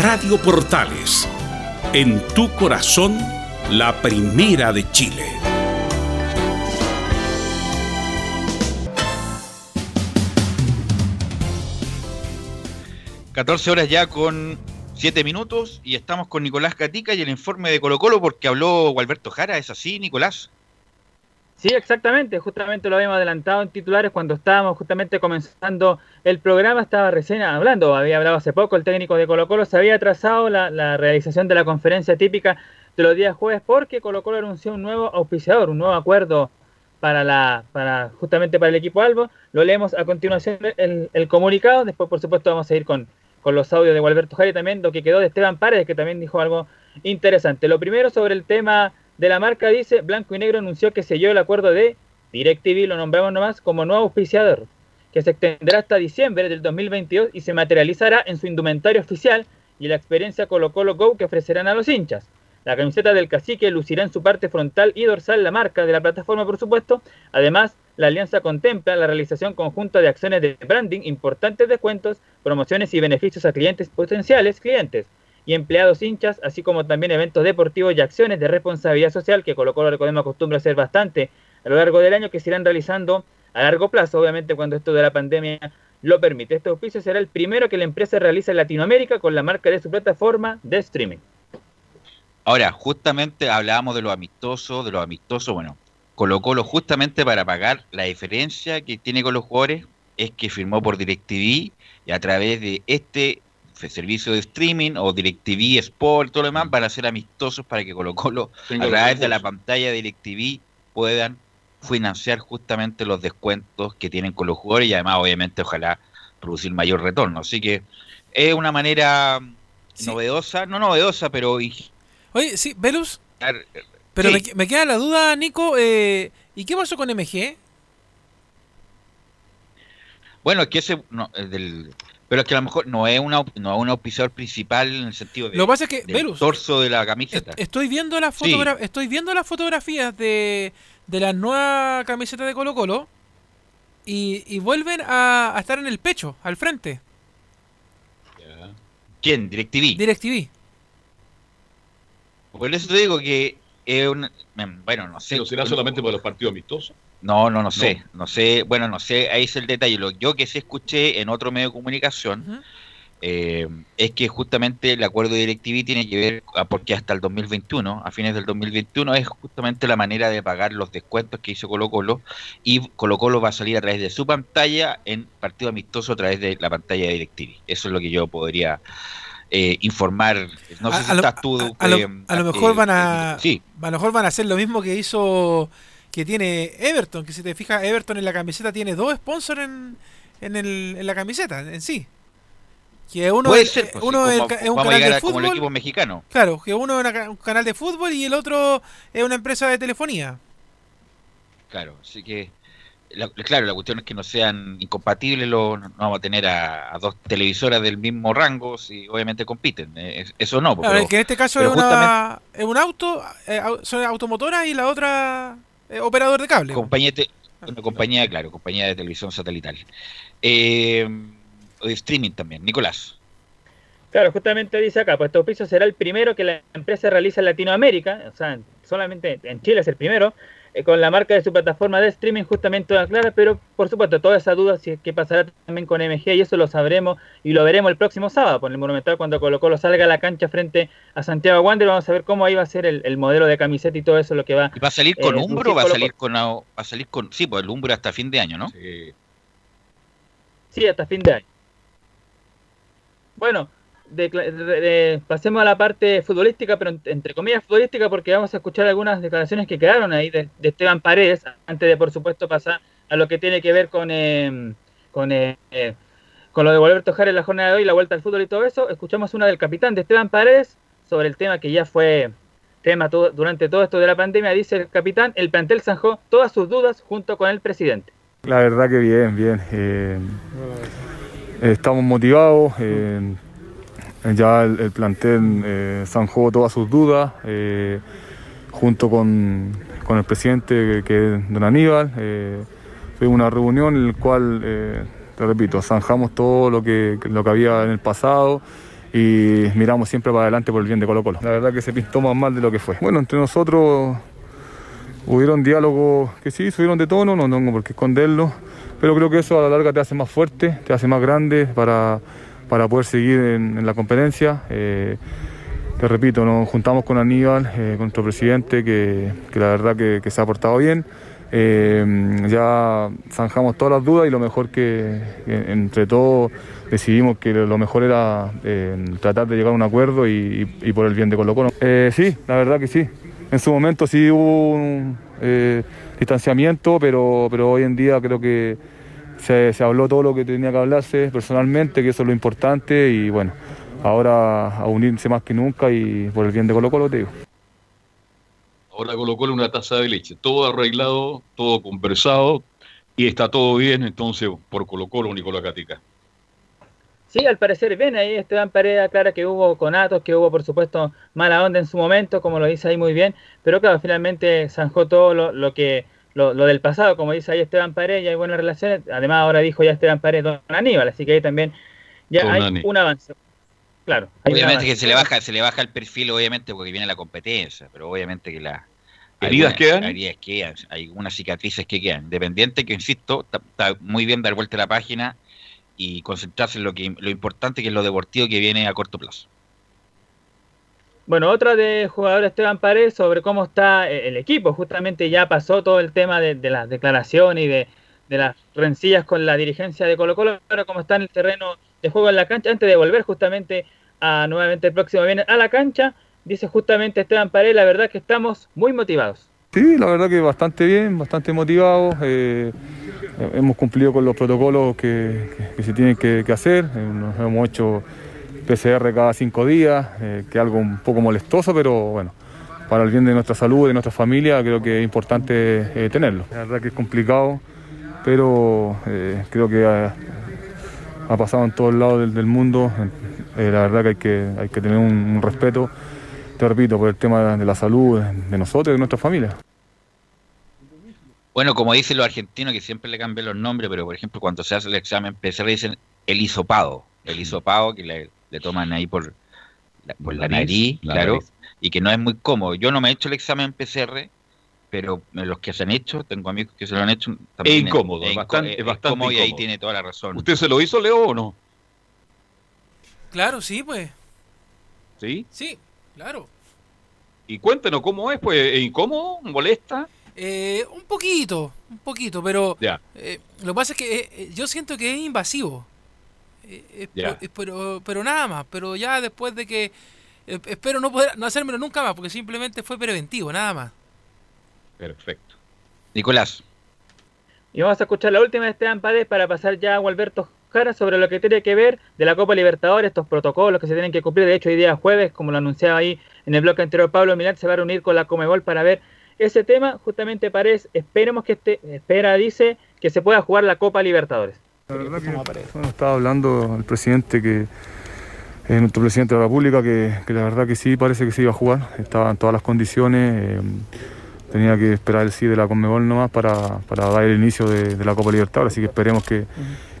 Radio Portales, en tu corazón, la primera de Chile. ...14 horas ya con 7 minutos... ...y estamos con Nicolás Catica y el informe de Colo Colo... ...porque habló Gualberto Jara, ¿es así, Nicolás? Sí, exactamente, justamente lo habíamos adelantado en titulares cuando estábamos justamente comenzando el programa, estaba recién hablando, había hablado hace poco el técnico de Colo Colo, se había atrasado la, realización de la conferencia típica de los días jueves porque Colo Colo anunció un nuevo auspiciador, un nuevo acuerdo para la para justamente para el equipo Albo. Lo leemos a continuación el, comunicado, después por supuesto vamos a ir con, con los audios de Gualberto Jari también, lo que quedó de Esteban Paredes, que también dijo algo interesante. Lo primero sobre el tema de la marca dice, Blanco y Negro anunció que selló el acuerdo de DirecTV, lo nombramos nomás, como nuevo auspiciador, que se extenderá hasta diciembre del 2022 y se materializará en su indumentario oficial y la experiencia Colo Colo Go que ofrecerán a los hinchas. La camiseta del cacique lucirá en su parte frontal y dorsal la marca de la plataforma, por supuesto. Además, la alianza contempla la realización conjunta de acciones de branding, importantes descuentos, promociones y beneficios a clientes potenciales clientes y empleados hinchas, así como también eventos deportivos y acciones de responsabilidad social que Colo Colo recordemos acostumbra hacer bastante a lo largo del año que se irán realizando a largo plazo, obviamente cuando esto de la pandemia lo permite. Este auspicio será el primero que la empresa realiza en Latinoamérica con la marca de su plataforma de streaming. Ahora, justamente hablábamos de lo amistoso, de lo amistoso, bueno, Colo Colo justamente para pagar la diferencia que tiene con los jugadores es que firmó por DirecTV y a través de este servicio de streaming o DirecTV Sport, todo lo demás, van a ser amistosos para que Colo Colo a través de la pantalla de DirecTV puedan financiar justamente los descuentos que tienen con los jugadores y además obviamente ojalá producir mayor retorno. Así que es una manera novedosa, no novedosa, pero... Oye, sí, Velus. Pero me, queda la duda, Nico, eh, ¿y qué pasó con MG? Bueno, es que ese... No, del, pero es que a lo mejor no es una no es un auspiciador principal en el sentido de lo que pasa es que del torso de la camiseta. Estoy viendo las estoy viendo las fotografías de, de la nueva camiseta de Colo Colo y, vuelven a, estar en el pecho, al frente. ¿Quién? DirecTV. DirecTV. Por eso te digo que es un... Bueno, no sé. ¿Pero será solamente por los partidos amistosos? No, no, no sé, no. sé, bueno, no sé, ahí es el detalle. Lo yo que sí escuché en otro medio de comunicación eh, es que justamente el acuerdo de DirecTV tiene que ver, ah, porque hasta el 2021, a fines del 2021, es justamente la manera de pagar los descuentos que hizo Colo Colo y Colo Colo va a salir a través de su pantalla en partido amistoso a través de la pantalla de DirecTV. Eso es lo que yo podría eh, informar. No sé si estás tú. A, lo, eh, mejor van a, sí. a lo mejor van a hacer lo mismo que hizo que tiene Everton, que si te fijas, Everton en la camiseta tiene dos sponsors en, en, el, en la camiseta en sí. Que uno, Puede ser, pues, uno es, un canal de fútbol. Como el equipo mexicano. Claro, que uno es un canal de fútbol y el otro es una empresa de telefonía. Claro, así que. claro, la cuestión es que no sean incompatibles, lo, no vamos a tener a, dos televisoras del mismo rango si obviamente compiten. Eh, eso no. Claro, que en este caso es, una, es un auto, eh, son automotoras y la otra eh, operador de cable. Compañía una compañía, claro, compañía de televisión satelital. Eh, de streaming también, Nicolás. Claro, justamente dice acá, pues este piso será el primero que la empresa realiza en Latinoamérica, o sea, solamente en Chile es el primero, eh, con la marca de su plataforma de streaming justamente toda clara, pero por supuesto toda esa duda si qué pasará también con MG y eso lo sabremos y lo veremos el próximo sábado por el Monumental cuando Colo Colo salga a la cancha frente a Santiago Wander, vamos a ver cómo ahí va a ser el, modelo de camiseta y todo eso lo que va. ¿Y va a salir con eh, Umbro o va a salir con va a salir con sí, pues el Umbro hasta fin de año, ¿no? Sí. Sí, hasta fin de año. Bueno, pasemos a la parte futbolística, pero entre comillas futbolística, porque vamos a escuchar algunas declaraciones que quedaron ahí de, Esteban Paredes, antes de por supuesto pasar a lo que tiene que ver con, em, con, eh, con lo de volver a tocar en la jornada de hoy, la vuelta al fútbol y todo eso. Escuchamos una del capitán de Esteban Paredes sobre el tema que ya fue tema durante todo esto de la pandemia. Dice el capitán, el plantel zanjó todas sus dudas junto con el presidente. La verdad que bien, bien. Eh, estamos motivados. Eh, ya el, plantel eh, zanjó todas sus dudas, eh, junto con, el presidente que es don Aníbal. Eh, fue una reunión en la cual, eh, te repito, zanjamos todo lo que, lo que había en el pasado y miramos siempre para adelante por el bien de Colo Colo. La verdad que se pintó más mal de lo que fue. Bueno, entre nosotros hubieron diálogos que sí, subieron de tono, no tengo por qué esconderlo, pero creo que eso a la larga te hace más fuerte, te hace más grande para para poder seguir en, la competencia. Eh, te repito, nos juntamos con Aníbal, eh, con nuestro presidente, que, la verdad que, se ha portado bien. Eh, ya zanjamos todas las dudas y lo mejor que, entre todos decidimos que lo mejor era tratar de llegar a un acuerdo y, por el bien de Colo Colo. sí, la verdad que sí. En su momento sí hubo un distanciamiento, pero, pero hoy en día creo que se, habló todo lo que tenía que hablarse personalmente, que eso es lo importante y bueno, ahora a unirse más que nunca y por el bien de Colo Colo te digo. Ahora Colo Colo una taza de leche, todo arreglado, todo conversado y está todo bien entonces por Colo Colo Nicolás Catica. Sí, al parecer bien, ahí Esteban Paredes aclara que hubo conatos, que hubo por supuesto mala onda en su momento, como lo dice ahí muy bien, pero claro, finalmente zanjó todo lo que lo, del pasado, como dice ahí Esteban Paredes, ya hay buenas relaciones. Además, ahora dijo ya Esteban Paredes don Aníbal, así que ahí también ya hay un avance. Claro. Obviamente que se le baja, se le baja el perfil, obviamente, porque viene la competencia, pero obviamente que la heridas quedan. Heridas quedan, hay unas cicatrices que quedan. Independiente que insisto, está muy bien dar vuelta a la página y concentrarse en lo que lo importante que es lo deportivo que viene a corto plazo. Bueno, otra de jugador Esteban Paredes sobre cómo está eh, el equipo. Justamente ya pasó todo el tema de, las declaraciones y de, las rencillas con la dirigencia de Colo Colo. Ahora cómo está en el terreno de juego en la cancha. Antes de volver justamente a nuevamente el próximo viernes a la cancha, dice justamente Esteban Paredes, la verdad que estamos muy motivados. Sí, la verdad que bastante bien, bastante motivados. Eh, hemos cumplido con los protocolos que, se tienen que, hacer. Eh, nos hemos hecho PCR cada cinco días, eh, que es algo un poco molestoso, pero bueno, para el bien de nuestra salud, de nuestra familia, creo que es importante eh, tenerlo. La verdad que es complicado, pero eh, creo que ha, pasado en todos lados del, mundo. la verdad que hay que, hay que tener un, respeto, te repito, por el tema de la salud de nosotros y de nuestra familia. Bueno, como dicen los argentinos, que siempre le cambian los nombres, pero por ejemplo, cuando se hace el examen PCR dicen el hisopado. El hisopado, que le, le toman ahí por la, por la, nariz, claro, y que no es muy cómodo. Yo no me he hecho el examen PCR, pero los que se han hecho, tengo amigos que se lo han hecho. es incómodo, es, bastante, incómodo, y ahí tiene toda la razón. ¿Usted se lo hizo, Leo, o no? Claro, sí, pues. ¿Sí? Sí, claro. Y cuéntenos cómo es, pues, ¿es incómodo? ¿Molesta? Eh, un poquito, un poquito, pero ya. Eh, lo que pasa es que eh, yo siento que es invasivo. Pero, pero nada más, pero ya después de que eh, espero no poder no hacérmelo nunca más, porque simplemente fue preventivo, nada más. Perfecto. Nicolás. Y vamos a escuchar la última de Esteban Páez para pasar ya a Gualberto Jara sobre lo que tiene que ver de la Copa Libertadores, estos protocolos que se tienen que cumplir. De hecho, hoy día jueves, como lo anunciaba ahí en el bloque anterior, Pablo Milán se va a reunir con la Comebol para ver ese tema. Justamente Paredes, esperemos que este, espera, dice, que se pueda jugar la Copa Libertadores. La verdad que estaba hablando el presidente que eh, nuestro presidente de la República que, la verdad que sí parece que se iba a jugar, estaban todas las condiciones, eh, tenía que esperar el sí de la Conmebol nomás para, para dar el inicio de, la Copa Libertadores, así que esperemos que,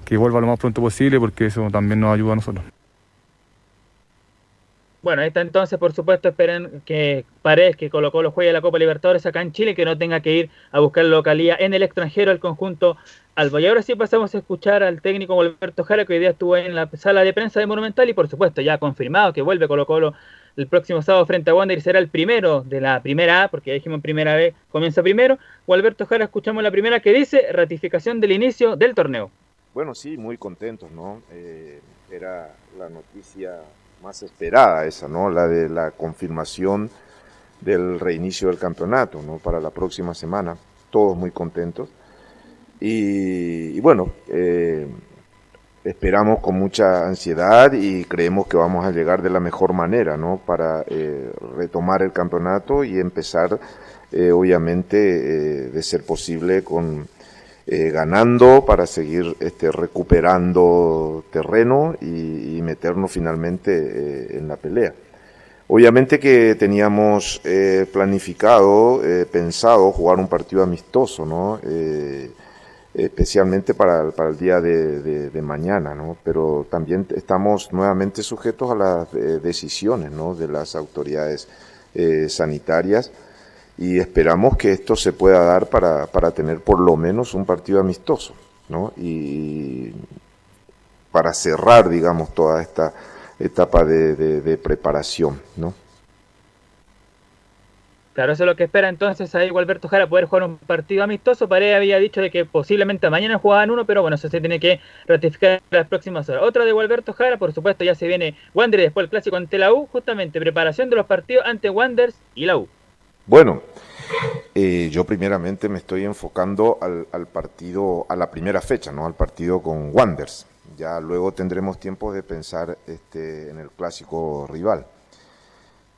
que vuelva lo más pronto posible porque eso también nos ayuda a nosotros. Bueno, ahí está entonces, por supuesto, esperen que Paredes, que colocó los juegue la Copa Libertadores acá en Chile, que no tenga que ir a buscar localía en el extranjero el conjunto Albo. Y ahora sí pasamos a escuchar al técnico Alberto Jara, que hoy día estuvo en la sala de prensa de Monumental y por supuesto ya confirmado que vuelve Colo Colo el próximo sábado frente a Wander y será el primero de la primera A, porque ya dijimos primera B, comienza primero. Alberto Jara, escuchamos la primera que dice ratificación del inicio del torneo. Bueno, sí, muy contentos, ¿no? Eh, era la noticia más esperada esa, ¿no? La de la confirmación del reinicio del campeonato, ¿no? Para la próxima semana. Todos muy contentos. Y, bueno, eh, esperamos con mucha ansiedad y creemos que vamos a llegar de la mejor manera, ¿no? Para eh, retomar el campeonato y empezar, eh, obviamente, de ser posible con ganando para seguir este, recuperando terreno y, meternos finalmente en la pelea. Obviamente que teníamos planificado, pensado jugar un partido amistoso, ¿no? Especialmente para, para el día de, de, mañana, ¿no? Pero también estamos nuevamente sujetos a las eh, decisiones, ¿no? De las autoridades eh, sanitarias y esperamos que esto se pueda dar para, para tener por lo menos un partido amistoso, ¿no? Y para cerrar, digamos, toda esta etapa de, de preparación, ¿no? Claro, eso es lo que espera entonces ahí Alberto Jara poder jugar un partido amistoso. Paredes había dicho de que posiblemente mañana jugaban uno, pero bueno, eso se tiene que ratificar las próximas horas. Otra de Alberto Jara, por supuesto, ya se viene Wander y después el clásico ante la U, justamente preparación de los partidos ante Wanders y la U. Bueno, eh, yo primeramente me estoy enfocando al, al, partido, a la primera fecha, ¿no? Al partido con Wanders. Ya luego tendremos tiempo de pensar este, en el clásico rival.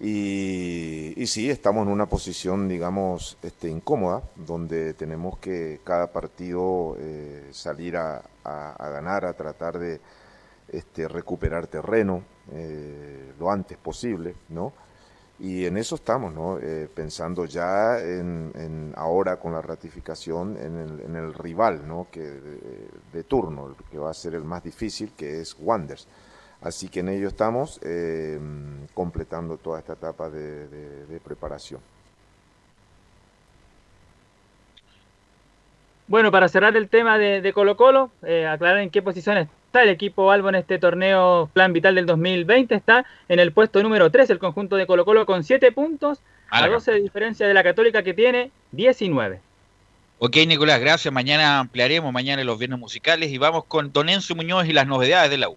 Y, y, sí, estamos en una posición, digamos, este, incómoda, donde tenemos que cada partido eh, salir a, ganar, a tratar de este, recuperar terreno eh, lo antes posible, ¿no? Y en eso estamos, ¿no? Eh, pensando ya en, ahora con la ratificación en el, en el rival, ¿no? Que de, de, turno, que va a ser el más difícil, que es Wanders. Así que en ello estamos eh, completando toda esta etapa de, preparación. Bueno, para cerrar el tema de, Colo Colo, eh, aclarar en qué posición está el equipo Albo en este torneo Plan Vital del 2020? Está en el puesto número 3, el conjunto de Colo Colo con 7 puntos, a 12 de diferencia de la Católica que tiene 19. Ok, Nicolás, gracias. Mañana ampliaremos, mañana los viernes musicales y vamos con Don Enzo Muñoz y las novedades de la U.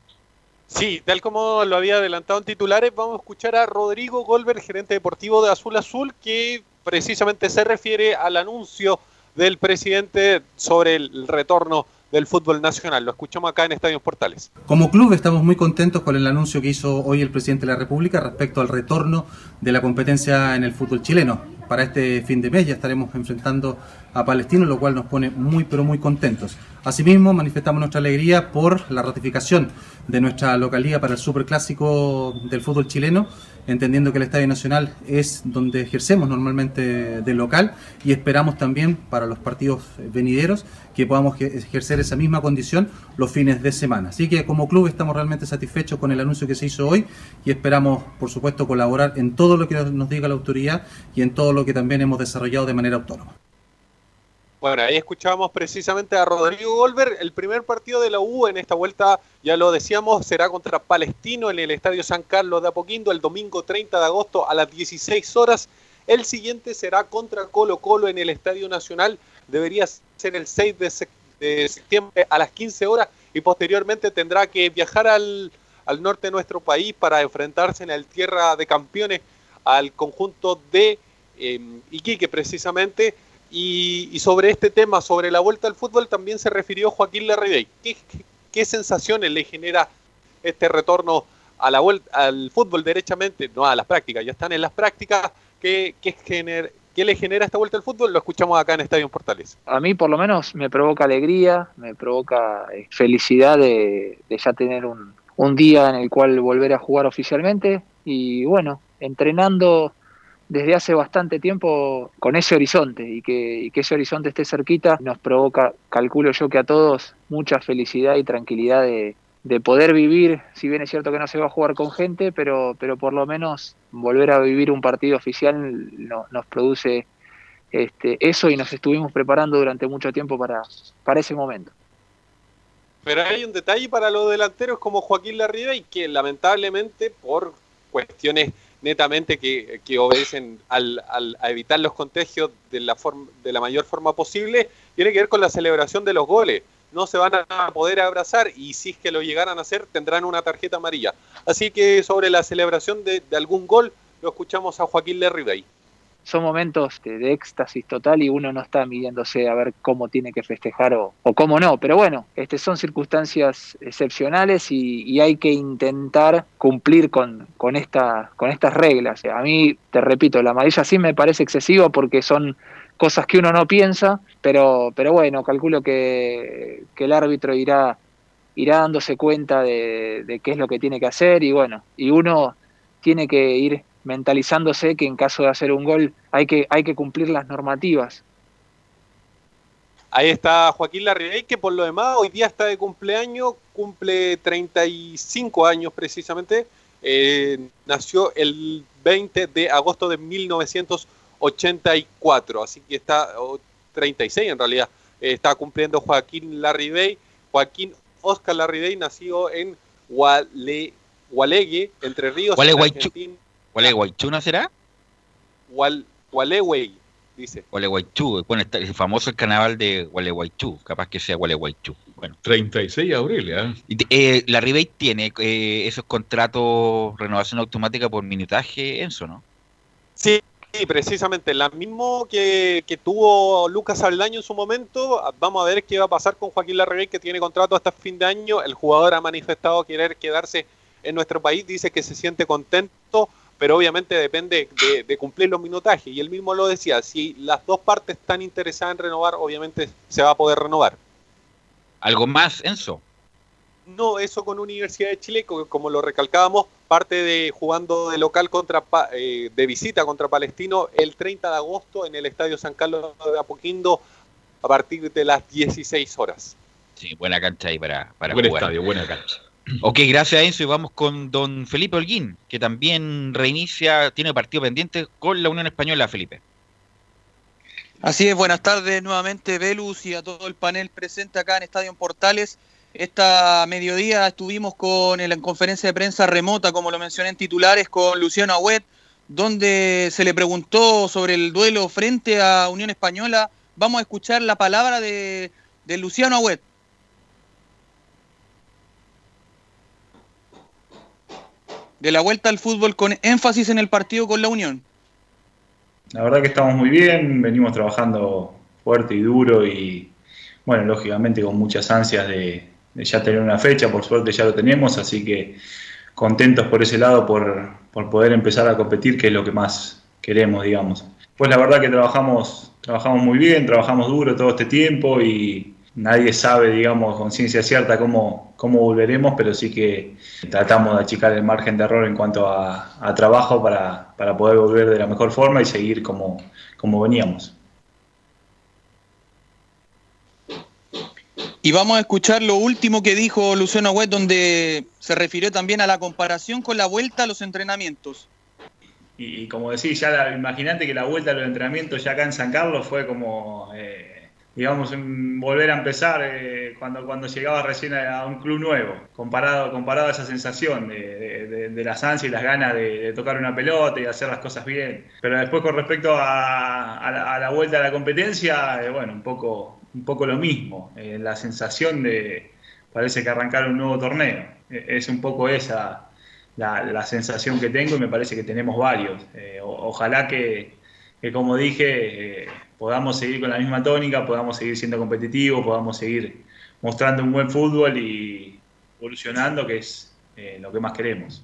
Sí, tal como lo había adelantado en titulares, vamos a escuchar a Rodrigo Golver, gerente deportivo de Azul Azul, que precisamente se refiere al anuncio del presidente sobre el retorno del fútbol nacional. Lo escuchamos acá en Estadios Portales. Como club estamos muy contentos con el anuncio que hizo hoy el presidente de la República respecto al retorno de la competencia en el fútbol chileno. Para este fin de mes ya estaremos enfrentando a Palestino, lo cual nos pone muy pero muy contentos. Asimismo, manifestamos nuestra alegría por la ratificación de nuestra localía para el Superclásico del fútbol chileno, entendiendo que el Estadio Nacional es donde ejercemos normalmente de local y esperamos también para los partidos venideros que podamos ejercer esa misma condición los fines de semana. Así que como club estamos realmente satisfechos con el anuncio que se hizo hoy y esperamos, por supuesto, colaborar en todo lo que nos diga la autoridad y en todo lo que también hemos desarrollado de manera autónoma. Bueno, ahí escuchábamos precisamente a Rodrigo Golver. El primer partido de la U en esta vuelta, ya lo decíamos, será contra Palestino en el Estadio San Carlos de Apoquindo el domingo 30 de agosto a las 16 horas. El siguiente será contra Colo Colo en el Estadio Nacional. Debería ser el 6 de, septiembre a las 15 horas y posteriormente tendrá que viajar al, norte de nuestro país para enfrentarse en el Tierra de Campeones al conjunto de eh, Iquique precisamente y, sobre este tema, sobre la vuelta al fútbol, también se refirió Joaquín Larribey. ¿Qué, qué, sensaciones le genera este retorno a la vuelta, al fútbol derechamente? No a las prácticas, ya están en las prácticas. ¿Qué, qué, ¿Qué le genera esta vuelta al fútbol? Lo escuchamos acá en Estadio Portales. A mí por lo menos me provoca alegría, me provoca eh, felicidad de, de ya tener un, un, día en el cual volver a jugar oficialmente y bueno, entrenando desde hace bastante tiempo con ese horizonte y que, ese horizonte esté cerquita nos provoca, calculo yo que a todos, mucha felicidad y tranquilidad de, poder vivir, si bien es cierto que no se va a jugar con gente, pero, pero por lo menos volver a vivir un partido oficial nos produce este, eso y nos estuvimos preparando durante mucho tiempo para, para ese momento. Pero hay un detalle para los delanteros como Joaquín Larriba y que lamentablemente por cuestiones netamente que, obedecen al, a evitar los contagios de la, forma, de la mayor forma posible, tiene que ver con la celebración de los goles. No se van a poder abrazar y si es que lo llegaran a hacer tendrán una tarjeta amarilla. Así que sobre la celebración de, algún gol lo escuchamos a Joaquín Lerribey son momentos de, éxtasis total y uno no está midiéndose a ver cómo tiene que festejar o, cómo no. Pero bueno, este, son circunstancias excepcionales y, hay que intentar cumplir con, con, esta, con estas reglas. A mí, te repito, la amarilla sí me parece excesiva porque son cosas que uno no piensa, pero, pero bueno, calculo que, que el árbitro irá, irá dándose cuenta de, de qué es lo que tiene que hacer y bueno, y uno tiene que ir mentalizándose que en caso de hacer un gol hay que, hay que cumplir las normativas. Ahí está Joaquín Larribey, que por lo demás hoy día está de cumpleaños, cumple 35 años precisamente. Eh, nació el 20 de agosto de 1984, así que está, 36 en realidad, está cumpliendo Joaquín Larribey. Joaquín Oscar Larribey nació en Guale, Gualegue, Entre Ríos, Argentina. ¿Gualeguaychú no será? Gualeguay, dice. Gualeguaychú, bueno, está el famoso el carnaval de Gualeguaychú, capaz que sea Gualeguaychú. Bueno. 36 de abril, ¿eh? eh la Ribey tiene eh, esos contratos, renovación automática por minutaje, eso, ¿no? Sí, Sí, precisamente, la mismo que, que, tuvo Lucas Aldaño en su momento. Vamos a ver qué va a pasar con Joaquín Larribey, que tiene contrato hasta fin de año. El jugador ha manifestado querer quedarse en nuestro país, dice que se siente contento pero obviamente depende de, cumplir los minutajes. Y él mismo lo decía, si las dos partes están interesadas en renovar, obviamente se va a poder renovar. ¿Algo más, Enzo? No, eso con Universidad de Chile, como lo recalcábamos, parte de jugando de local contra eh, de visita contra Palestino el 30 de agosto en el Estadio San Carlos de Apoquindo a partir de las 16 horas. Sí, buena cancha ahí para, para Buen estadio, buena cancha. Ok, gracias a Enzo y vamos con don Felipe Holguín, que también reinicia, tiene partido pendiente con la Unión Española, Felipe. Así es, buenas tardes nuevamente Velus y a todo el panel presente acá en Estadio Portales. Esta mediodía estuvimos con en la conferencia de prensa remota, como lo mencioné en titulares, con Luciano Agüet, donde se le preguntó sobre el duelo frente a Unión Española. Vamos a escuchar la palabra de, de Luciano Agüet. De la vuelta al fútbol con énfasis en el partido con la Unión. La verdad que estamos muy bien, venimos trabajando fuerte y duro y, bueno, lógicamente con muchas ansias de, ya tener una fecha, por suerte ya lo tenemos, así que contentos por ese lado, por, por poder empezar a competir, que es lo que más queremos, digamos. Pues la verdad que trabajamos, trabajamos muy bien, trabajamos duro todo este tiempo y nadie sabe, digamos, con ciencia cierta cómo, cómo volveremos, pero sí que tratamos de achicar el margen de error en cuanto a, a trabajo para, para, poder volver de la mejor forma y seguir como, como veníamos. Y vamos a escuchar lo último que dijo Luciano Wet, donde se refirió también a la comparación con la vuelta a los entrenamientos. Y, y como decís, ya imagínate que la vuelta a los entrenamientos ya acá en San Carlos fue como, eh, digamos, volver a empezar eh, cuando, cuando llegaba recién a, un club nuevo, comparado, comparado a esa sensación de, de, de las ansias y las ganas de, tocar una pelota y hacer las cosas bien. Pero después con respecto a, a, la, a la, vuelta a la competencia, eh, bueno, un poco un poco lo mismo, eh, la sensación de parece que arrancar un nuevo torneo. Eh, es un poco esa la, la, sensación que tengo y me parece que tenemos varios. Eh, o, ojalá que, que, como dije, podamos seguir con la misma tónica, podamos seguir siendo competitivos, podamos seguir mostrando un buen fútbol y evolucionando, que es lo que más queremos.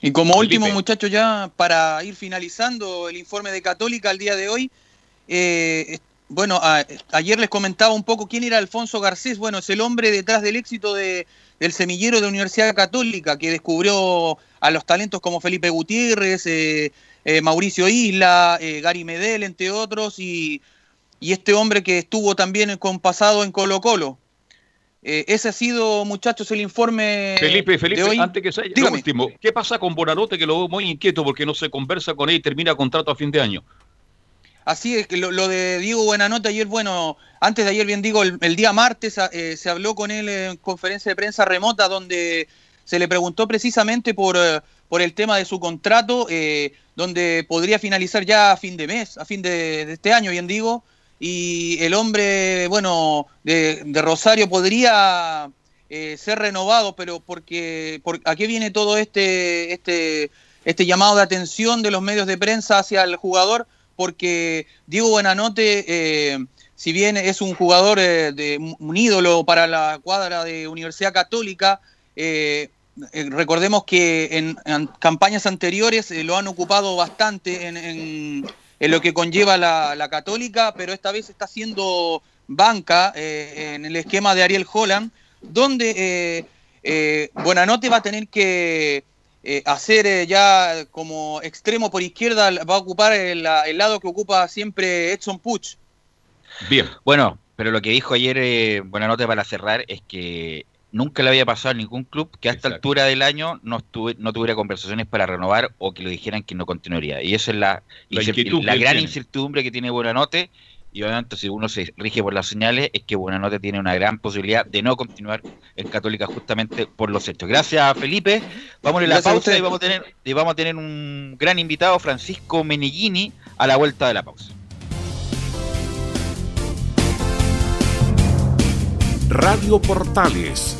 Y como último, muchachos, ya para ir finalizando el informe de Católica al día de hoy, eh, bueno, a, ayer les comentaba un poco quién era Alfonso Garcés. Bueno, es el hombre detrás del éxito de, del semillero de la Universidad Católica, que descubrió a los talentos como Felipe Gutiérrez, eh, eh, Mauricio Isla, eh, Gary Medel, entre otros, y, y, este hombre que estuvo también con pasado en Colo Colo. Eh, ese ha sido, muchachos, el informe. Felipe, Felipe, de hoy. antes que sea lo último, ¿qué pasa con Bonanote que lo veo muy inquieto porque no se conversa con él y termina contrato a fin de año? Así es, que lo, lo de Diego Buenanote ayer, bueno, antes de ayer, bien digo, el, el día martes eh, se habló con él en conferencia de prensa remota donde se le preguntó precisamente por, eh, por el tema de su contrato, eh, donde podría finalizar ya a fin de mes, a fin de, este año, bien digo y el hombre, bueno, de, Rosario podría eh, ser renovado, pero porque por, ¿a qué viene todo este, este, este llamado de atención de los medios de prensa hacia el jugador? Porque Diego Buenanote, eh, si bien es un jugador de un ídolo para la cuadra de Universidad Católica, eh, recordemos que en, campañas anteriores lo han ocupado bastante en, lo que conlleva la, católica, pero esta vez está haciendo banca eh, en el esquema de Ariel Holland, donde eh, eh, Buenanote va a tener que eh, hacer ya como extremo por izquierda, va a ocupar el, lado que ocupa siempre Edson Puch. Bien. Bueno, pero lo que dijo ayer Buenanote para cerrar es que nunca le había pasado a ningún club que a esta Exacto. altura del año no, estuve, no tuviera conversaciones para renovar o que le dijeran que no continuaría. Y esa es la, la, la gran tiene. incertidumbre que tiene Buenanote. Y obviamente si uno se rige por las señales es que Buenanote tiene una gran posibilidad de no continuar en Católica justamente por los hechos. Gracias Felipe. Vamos a la pausa y vamos a, tener, y vamos a tener un gran invitado, Francisco Meneghini, a la vuelta de la pausa. Radio Portales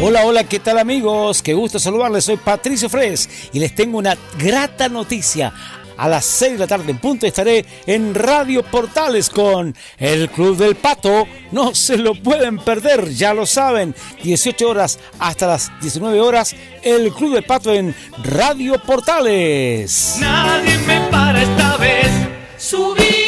Hola, hola, ¿qué tal amigos? Qué gusto saludarles, soy Patricio Fres y les tengo una grata noticia. A las 6 de la tarde en punto estaré en Radio Portales con el Club del Pato. No se lo pueden perder, ya lo saben. 18 horas hasta las 19 horas, el Club del Pato en Radio Portales. Nadie me para esta vez. Subite,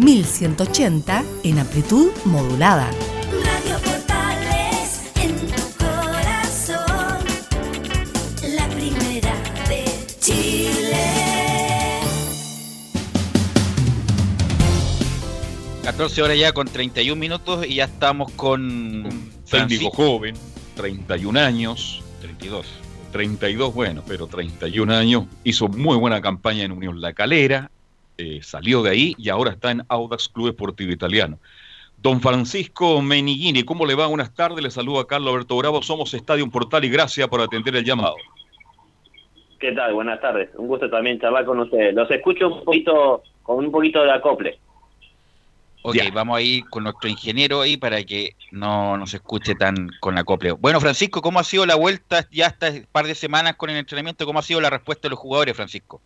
1180 en amplitud modulada. Radio Portales en tu corazón. La primera de Chile. 14 horas ya con 31 minutos y ya estamos con Técnico joven, 31 años, 32. 32, bueno, pero 31 años. Hizo muy buena campaña en Unión La Calera, eh, salió de ahí y ahora está en Audax Club Esportivo Italiano. Don Francisco Menigini, ¿cómo le va? Buenas tardes, le saluda Carlos Alberto Bravo, somos Estadio Portal y gracias por atender el llamado. ¿Qué tal? Buenas tardes. Un gusto también charlar con ustedes. Los escucho un poquito con un poquito de acople. Ok, vamos a ir con nuestro ingeniero ahí para que no nos escuche tan con acople. Bueno, Francisco, ¿cómo ha sido la vuelta ya hasta un par de semanas con el entrenamiento? ¿Cómo ha sido la respuesta de los jugadores, Francisco?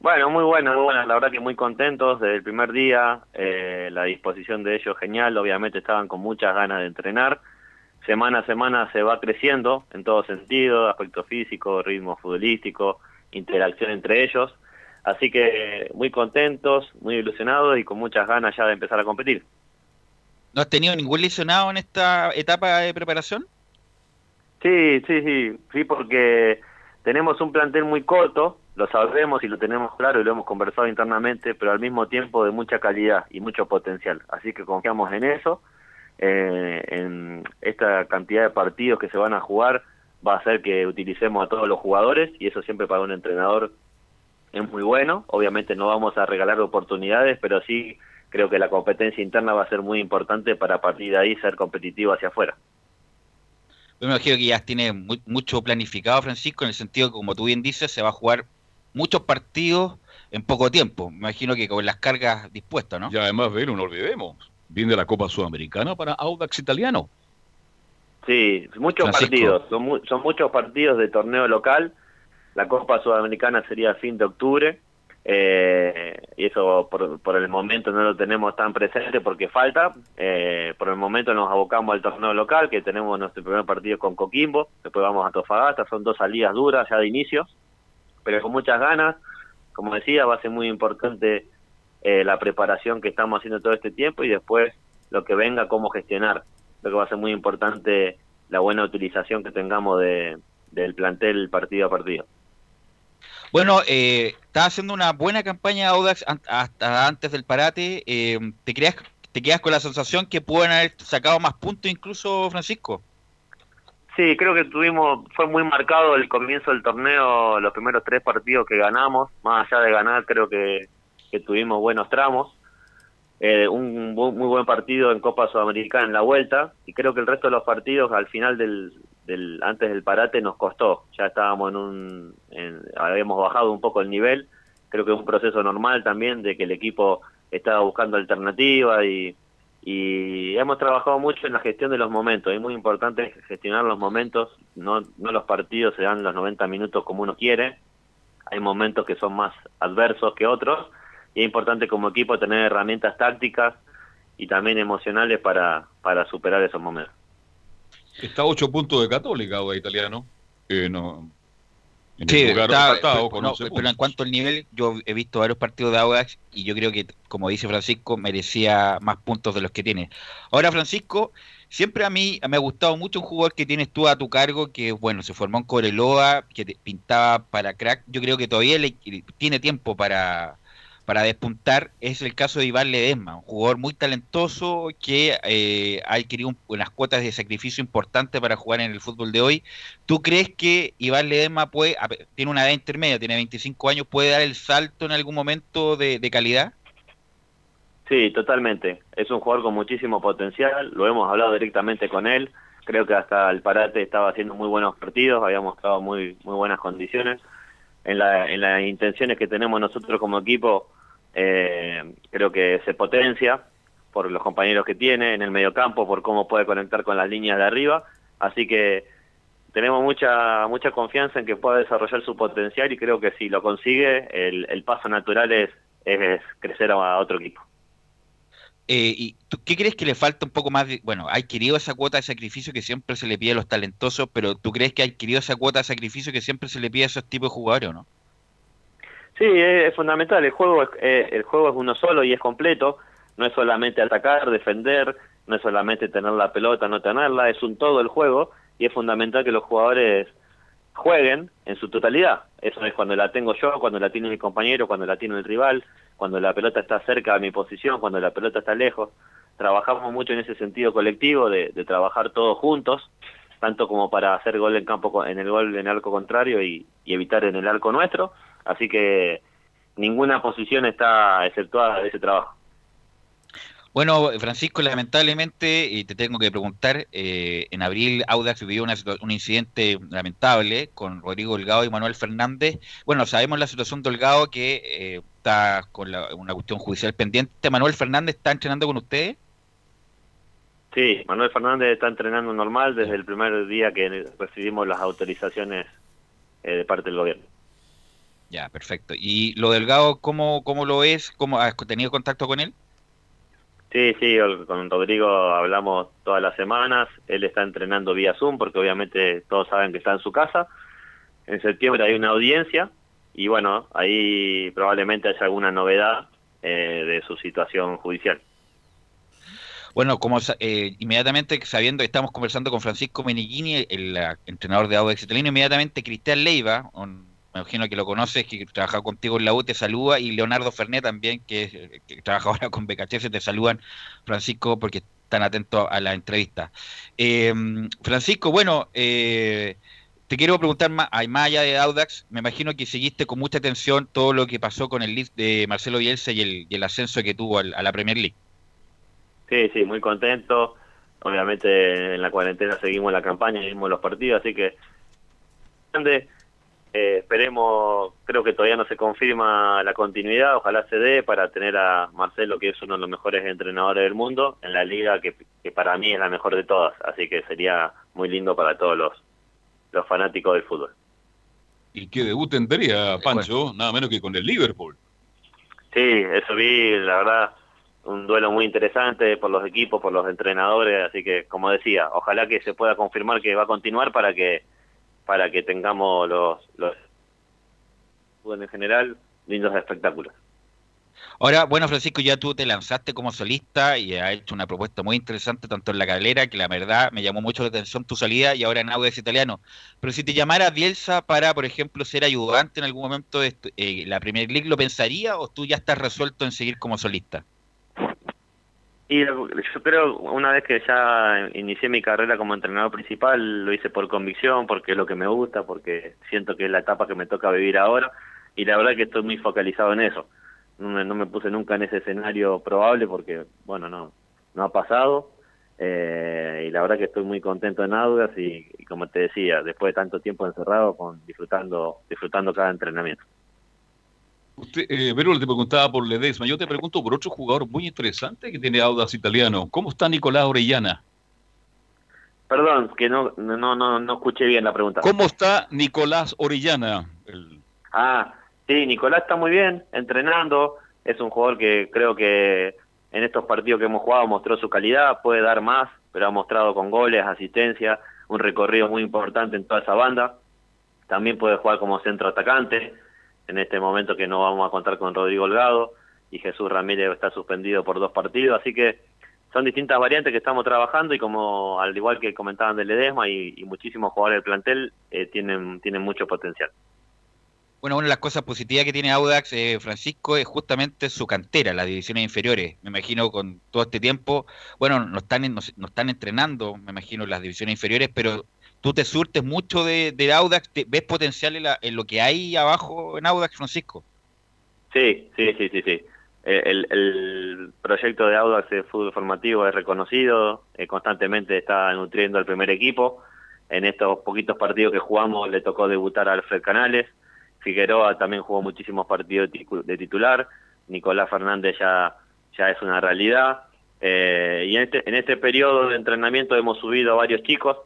Bueno, muy buena, muy buena. La verdad que muy contentos desde el primer día. Eh, la disposición de ellos genial. Obviamente estaban con muchas ganas de entrenar. Semana a semana se va creciendo en todo sentido, aspecto físico, ritmo futbolístico, interacción entre ellos. Así que muy contentos, muy ilusionados y con muchas ganas ya de empezar a competir. ¿No has tenido ningún lesionado en esta etapa de preparación? Sí, sí, sí, sí, porque tenemos un plantel muy corto, lo sabemos y lo tenemos claro y lo hemos conversado internamente, pero al mismo tiempo de mucha calidad y mucho potencial. Así que confiamos en eso, eh, en esta cantidad de partidos que se van a jugar va a hacer que utilicemos a todos los jugadores y eso siempre para un entrenador es muy bueno. Obviamente no vamos a regalar oportunidades, pero sí creo que la competencia interna va a ser muy importante para a partir de ahí ser competitivo hacia afuera. Yo me imagino que ya tiene mu- mucho planificado, Francisco, en el sentido que, como tú bien dices, se va a jugar muchos partidos en poco tiempo. Me imagino que con las cargas dispuestas, ¿no? Y además, Vero, no olvidemos, viene la Copa Sudamericana para Audax Italiano. Sí, muchos Francisco. partidos, son, mu- son muchos partidos de torneo local. La Copa Sudamericana sería a fin de octubre. Eh, y eso por, por el momento no lo tenemos tan presente porque falta. Eh, por el momento nos abocamos al torneo local, que tenemos nuestro primer partido con Coquimbo. Después vamos a Tofagasta. Son dos salidas duras ya de inicio, pero con muchas ganas. Como decía, va a ser muy importante eh, la preparación que estamos haciendo todo este tiempo y después lo que venga, cómo gestionar. Creo que va a ser muy importante la buena utilización que tengamos de, del plantel partido a partido. Bueno, eh, está haciendo una buena campaña Audax hasta antes del parate. eh, ¿te, creas, ¿Te quedas con la sensación que pueden haber sacado más puntos incluso, Francisco? Sí, creo que tuvimos, fue muy marcado el comienzo del torneo, los primeros tres partidos que ganamos, más allá de ganar creo que, que tuvimos buenos tramos, Eh, un bu- muy buen partido en Copa Sudamericana en la vuelta y creo que el resto de los partidos al final del, del antes del parate nos costó, ya estábamos en un, en- habíamos bajado un poco el nivel, creo que es un proceso normal también de que el equipo estaba buscando alternativas y, y hemos trabajado mucho en la gestión de los momentos. Es muy importante gestionar los momentos, no, no los partidos se dan los 90 minutos como uno quiere. Hay momentos que son más adversos que otros y es importante como equipo tener herramientas tácticas y también emocionales para, para superar esos momentos. Está a 8 puntos de Católica, o italiano. Eh, no, en Sí, está- pero, no, 11 pero en cuanto al nivel, yo he visto varios partidos de Audax y yo creo que, como dice Francisco, merecía más puntos de los que tiene. Ahora, Francisco, siempre a mí me ha gustado mucho un jugador que tienes tú a tu cargo, que bueno, se formó en Coreloa, que te pintaba para crack. Yo creo que todavía le, tiene tiempo para, para despuntar. Es el caso de Iván Ledesma, un jugador muy talentoso que eh, ha adquirido un- unas cuotas de sacrificio importantes para jugar en el fútbol de hoy. ¿Tú crees que Iván Ledesma puede, tiene una edad intermedia, tiene 25 años, puede dar el salto en algún momento de, de calidad? Sí, totalmente. Es un jugador con muchísimo potencial, lo hemos hablado directamente con él. Creo que hasta el parate estaba haciendo muy buenos partidos, había mostrado muy muy buenas condiciones. En, la, en las intenciones que tenemos nosotros como equipo, eh, creo que se potencia por los compañeros que tiene en el mediocampo, por cómo puede conectar con las líneas de arriba. Así que tenemos mucha mucha confianza en que pueda desarrollar su potencial y creo que si lo consigue, el, el paso natural es, es crecer a otro equipo. Eh, ¿Y qué crees que le falta un poco más de, bueno, ha adquirido esa cuota de sacrificio que siempre se le pide a los talentosos, pero tú crees que ha adquirido esa cuota de sacrificio que siempre se le pide a esos tipos de jugadores o no? Sí, es, fundamental. El juego es, eh, el juego es uno solo y es completo. No es solamente atacar, defender, no es solamente tener la pelota, no tenerla. Es un todo el juego y es fundamental que los jugadores jueguen en su totalidad. Eso es cuando la tengo yo, cuando la tiene mi compañero, cuando la tiene el rival, cuando la pelota está cerca de mi posición, cuando la pelota está lejos. Trabajamos mucho en ese sentido colectivo de, de trabajar todos juntos, tanto como para hacer gol en campo en el gol en el arco contrario y evitar en el arco nuestro. Así que ninguna posición está exceptuada de ese trabajo. Bueno, Francisco, lamentablemente, y te tengo que preguntar, eh, en abril Audax vivió una un incidente lamentable con Rodrigo Holgado y Manuel Fernández. Bueno, sabemos la situación de Holgado que eh, está con la- una cuestión judicial pendiente. ¿Manuel Fernández está entrenando con ustedes? Sí, Manuel Fernández está entrenando normal desde el primer día que recibimos las autorizaciones eh, de parte del gobierno. Ya, perfecto. ¿Y lo Delgado, cómo, cómo lo es? ¿Cómo has tenido contacto con él? Sí, sí, con Rodrigo hablamos todas las semanas. Él está entrenando vía Zoom porque obviamente todos saben que está en su casa. En septiembre hay una audiencia y bueno, ahí probablemente haya alguna novedad eh, de su situación judicial. Bueno, como eh, inmediatamente sabiendo que estamos conversando con Francisco Meneghini, el, entrenador de Audax Italiano, inmediatamente Cristian Leiva, un- me imagino que lo conoces, que trabaja contigo en la U, te saluda, y Leonardo Fernet también, que, es- que trabaja ahora con BKHS, te saludan, Francisco, porque están atentos a la entrevista. Eh, Francisco, bueno, eh, te quiero preguntar más, más allá de Audax, me imagino que seguiste con mucha atención todo lo que pasó con el lead de Marcelo Bielsa y el, ascenso que tuvo al- a la Premier League. Sí, sí, muy contento. Obviamente en la cuarentena seguimos la campaña, seguimos los partidos, así que. Eh, esperemos, creo que todavía no se confirma la continuidad, ojalá se dé para tener a Marcelo, que es uno de los mejores entrenadores del mundo, en la liga que, que para mí es la mejor de todas, así que sería muy lindo para todos los, los fanáticos del fútbol. Y qué debut tendría Pancho, nada menos que con el Liverpool. Sí, eso vi, la verdad, un duelo muy interesante por los equipos, por los entrenadores, así que como decía, ojalá que se pueda confirmar que va a continuar para que para que tengamos los los en general lindos espectáculos. Ahora, bueno, Francisco, ya tú te lanzaste como solista y has hecho una propuesta muy interesante, tanto en la calera, que la verdad me llamó mucho la atención tu salida, y ahora en Audax Italiano. Pero si te llamara Bielsa para, por ejemplo, ser ayudante en algún momento de eh, la Premier League, ¿lo pensaría o tú ya estás resuelto en seguir como solista? Y yo creo, una vez que ya inicié mi carrera como entrenador principal, lo hice por convicción, porque es lo que me gusta, porque siento que es la etapa que me toca vivir ahora, y la verdad que estoy muy focalizado en eso. No me, no me puse nunca en ese escenario probable, porque, bueno, no, no ha pasado, eh, y la verdad que estoy muy contento en Audas, y, y como te decía, después de tanto tiempo encerrado, con disfrutando, disfrutando cada entrenamiento. Usted, eh, te preguntaba por Ledesma. Yo te pregunto por otro jugador muy interesante que tiene Audas Italiano. ¿Cómo está Nicolás Orellana? Perdón, que no, no, no, no escuché bien la pregunta. ¿Cómo está Nicolás Orellana? El- Ah, sí, Nicolás está muy bien, entrenando. Es un jugador que creo que en estos partidos que hemos jugado mostró su calidad, puede dar más, pero ha mostrado con goles, asistencia, un recorrido muy importante en toda esa banda. También puede jugar como centro atacante, en este momento que no vamos a contar con Rodrigo Holgado y Jesús Ramírez está suspendido por dos partidos, así que son distintas variantes que estamos trabajando y como al igual que comentaban de Ledesma y, muchísimos jugadores del plantel eh, tienen, tienen mucho potencial. Bueno, una de las cosas positivas que tiene Audax, eh, Francisco, es justamente su cantera, las divisiones inferiores. Me imagino con todo este tiempo, bueno, no están, no, no están entrenando, me imagino, las divisiones inferiores, pero tú te surtes mucho de, de Audax, ¿ves potencial en, la- en lo que hay abajo en Audax, Francisco? Sí, sí, sí, sí, sí. Eh, El, proyecto de Audax de fútbol formativo es reconocido, eh, constantemente está nutriendo al primer equipo. En estos poquitos partidos que jugamos le tocó debutar a Alfred Canales. Figueroa también jugó muchísimos partidos de titular. Nicolás Fernández ya, ya es una realidad. Eh, y en este, en este periodo de entrenamiento hemos subido a varios chicos,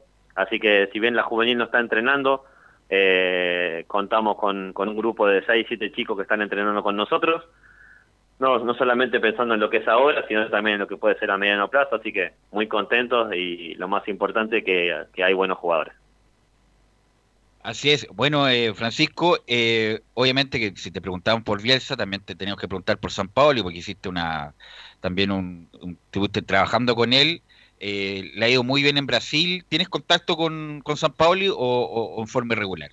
así que si bien la juvenil no está entrenando, eh, contamos con, un grupo de 6, 7 chicos que están entrenando con nosotros. No, no solamente pensando en lo que es ahora, sino también en lo que puede ser a mediano plazo, así que muy contentos y lo más importante que, que hay buenos jugadores. Así es. Bueno, eh, Francisco, eh, obviamente que si te preguntaban por Bielsa, también te teníamos que preguntar por San Paolo, porque hiciste una, también un, un- estuviste trabajando con él. Eh, le ha ido muy bien en Brasil. ¿Tienes contacto con, con San Paoli o, o- o en forma irregular?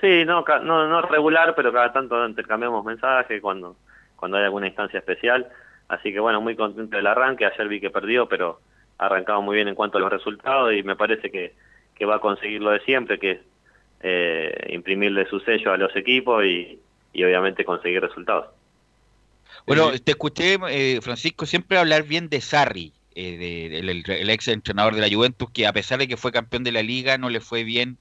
Sí, no, no, no regular, pero cada tanto intercambiamos mensajes cuando, cuando hay alguna instancia especial. Así que bueno, muy contento del arranque. Ayer vi que perdió, pero ha arrancado muy bien en cuanto a los resultados y me parece que, que va a conseguir lo de siempre, que es eh, imprimirle su sello a los equipos y, y obviamente conseguir resultados. Bueno, te escuché, eh, Francisco, siempre hablar bien de Sarri, eh, de- el, ex entrenador de la Juventus, que a pesar de que fue campeón de la liga, no le fue bien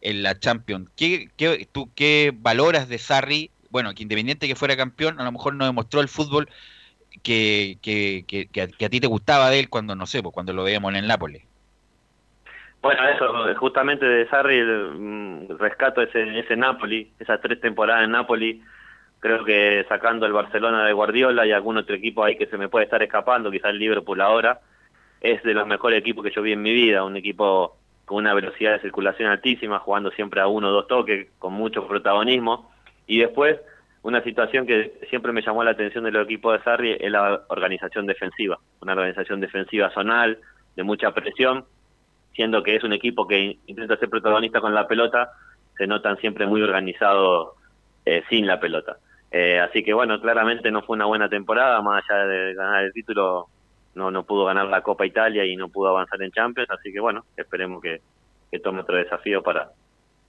en la Champions. ¿Qué, qué, ¿Tú qué valoras de Sarri? Bueno, que independiente que fuera campeón, a lo mejor no demostró el fútbol que a ti te gustaba de él cuando, no sé, pues, cuando lo veíamos en el Nápoles. Bueno, eso, justamente de Sarri, el, mm, rescato ese, ese Napoli, esas tres temporadas en Napoli, creo que sacando el Barcelona de Guardiola y algún otro equipo ahí que se me puede estar escapando, quizás el Liverpool ahora, es de los mejores equipos que yo vi en mi vida, un equipo con una velocidad de circulación altísima, jugando siempre a uno o dos toques, con mucho protagonismo, y después una situación que siempre me llamó la atención de los equipos de Sarri es la organización defensiva, una organización defensiva zonal, de mucha presión, siendo que es un equipo que intenta ser protagonista con la pelota, se notan siempre muy organizados eh, sin la pelota. Eh, así que bueno, claramente no fue una buena temporada, más allá de ganar el título, no, no pudo ganar la Copa Italia y no pudo avanzar en Champions, así que bueno, esperemos que, que tome otro desafío para,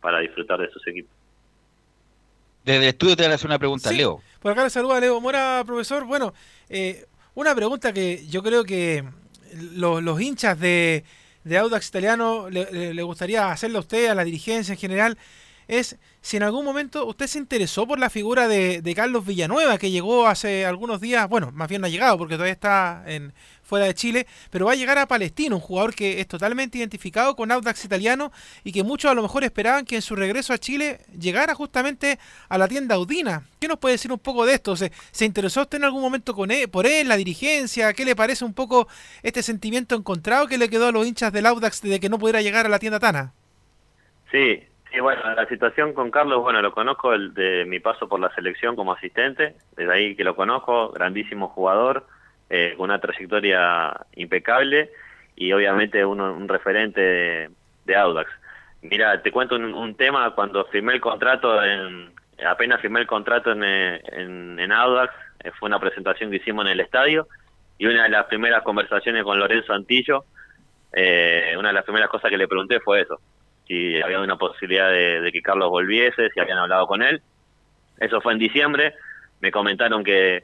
para disfrutar de sus equipos. Desde el estudio te voy a hacer una pregunta, Sí. Leo. Por acá le saluda Leo Mora, profesor. Bueno, eh, una pregunta que yo creo que lo- los hinchas de, de Audax Italiano le, le- le gustaría hacerle a usted, a la dirigencia en general, es si en algún momento usted se interesó por la figura de, de Carlos Villanueva, que llegó hace algunos días, bueno, más bien no ha llegado porque todavía está en, fuera de Chile, pero va a llegar a Palestino, un jugador que es totalmente identificado con Audax Italiano y que muchos a lo mejor esperaban que en su regreso a Chile llegara justamente a la tienda Audina. ¿Qué nos puede decir un poco de esto? ¿Se, interesó usted en algún momento con él, por él, la dirigencia? ¿Qué le parece un poco este sentimiento encontrado que le quedó a los hinchas del Audax de que no pudiera llegar a la tienda Tana? Sí, Sí, bueno, la situación con Carlos, bueno, lo conozco el- de mi paso por la selección como asistente, desde ahí que lo conozco, grandísimo jugador, eh, con una trayectoria impecable y obviamente uno, un referente de, Audax. Mira, te cuento un, un tema, cuando firmé el contrato, en, apenas firmé el contrato en, eh, en, en Audax, eh, fue una presentación que hicimos en el estadio y una de las primeras conversaciones con Lorenzo Antillo, eh, una de las primeras cosas que le pregunté fue eso, si había una posibilidad de, que Carlos volviese, si habían hablado con él. Eso fue en diciembre, me comentaron que,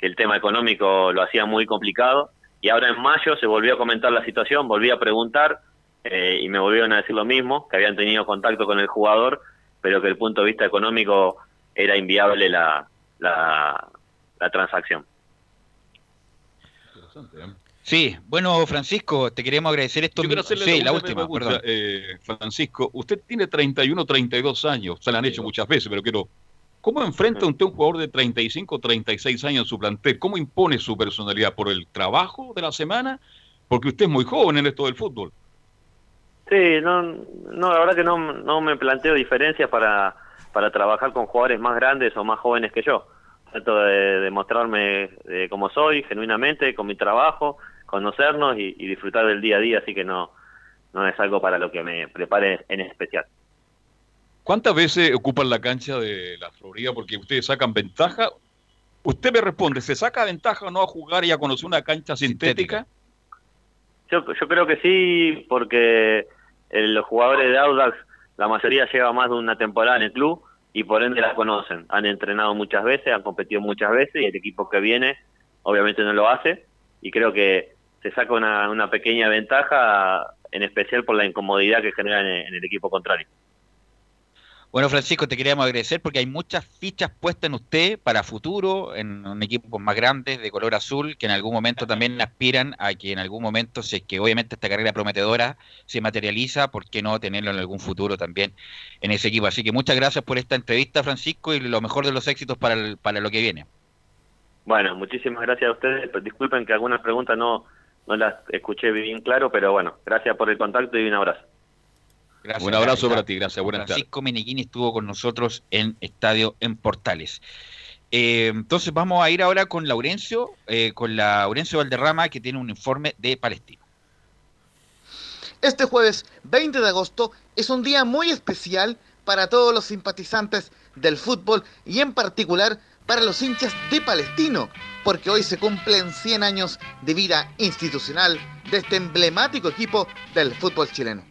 el tema económico lo hacía muy complicado y ahora en mayo se volvió a comentar la situación, volví a preguntar eh, y me volvieron a decir lo mismo, que habían tenido contacto con el jugador, pero que el punto de vista económico era inviable la, la, la transacción. Sí, bueno, Francisco, te queremos agradecer esto. Yo quiero hacerle sí, la última, pregunta, perdón. eh, Francisco. Usted tiene 31, 32 años, se la han hecho muchas veces, pero quiero. ¿Cómo enfrenta usted a un jugador de 35, 36 años en su plantel? ¿Cómo impone su personalidad? ¿Por el trabajo de la semana? Porque usted es muy joven en esto del fútbol. Sí, no, no, la verdad que no, no me planteo diferencias para, para trabajar con jugadores más grandes o más jóvenes que yo. Trato de, de mostrarme eh, como soy, genuinamente, con mi trabajo, conocernos y, y disfrutar del día a día, así que no, no es algo para lo que me prepare en especial. ¿Cuántas veces ocupan la cancha de la Florida porque ustedes sacan ventaja? Usted me responde, ¿se saca ventaja o no a jugar y a conocer una cancha sintética? Yo, yo creo que sí, porque los jugadores de Audax, la mayoría lleva más de una temporada en el club y por ende la conocen. Han entrenado muchas veces, han competido muchas veces y el equipo que viene obviamente no lo hace y creo que se saca una, una pequeña ventaja, en especial por la incomodidad que genera en, en el equipo contrario. Bueno, Francisco, te queríamos agradecer porque hay muchas fichas puestas en usted para futuro, en un equipo más grande de color azul, que en algún momento también aspiran a que en algún momento, si es que obviamente esta carrera prometedora se materializa, ¿por qué no tenerlo en algún futuro también en ese equipo? Así que muchas gracias por esta entrevista, Francisco, y lo mejor de los éxitos para, el- para lo que viene. Bueno, muchísimas gracias a ustedes. Disculpen que algunas preguntas no, no las escuché bien claro, pero bueno, gracias por el contacto y un abrazo. Gracias, Un abrazo gracias. para ti, gracias, buenas tardes. Francisco Meneghini estuvo con nosotros en Estadio en Portales. Eh, entonces vamos a ir ahora con Laurencio, eh, con Laurencio Valderrama, que tiene un informe de Palestina. Este jueves 20 de agosto es un día muy especial para todos los simpatizantes del fútbol y en particular para los hinchas de Palestino, porque hoy se cumplen 100 años de vida institucional de este emblemático equipo del fútbol chileno.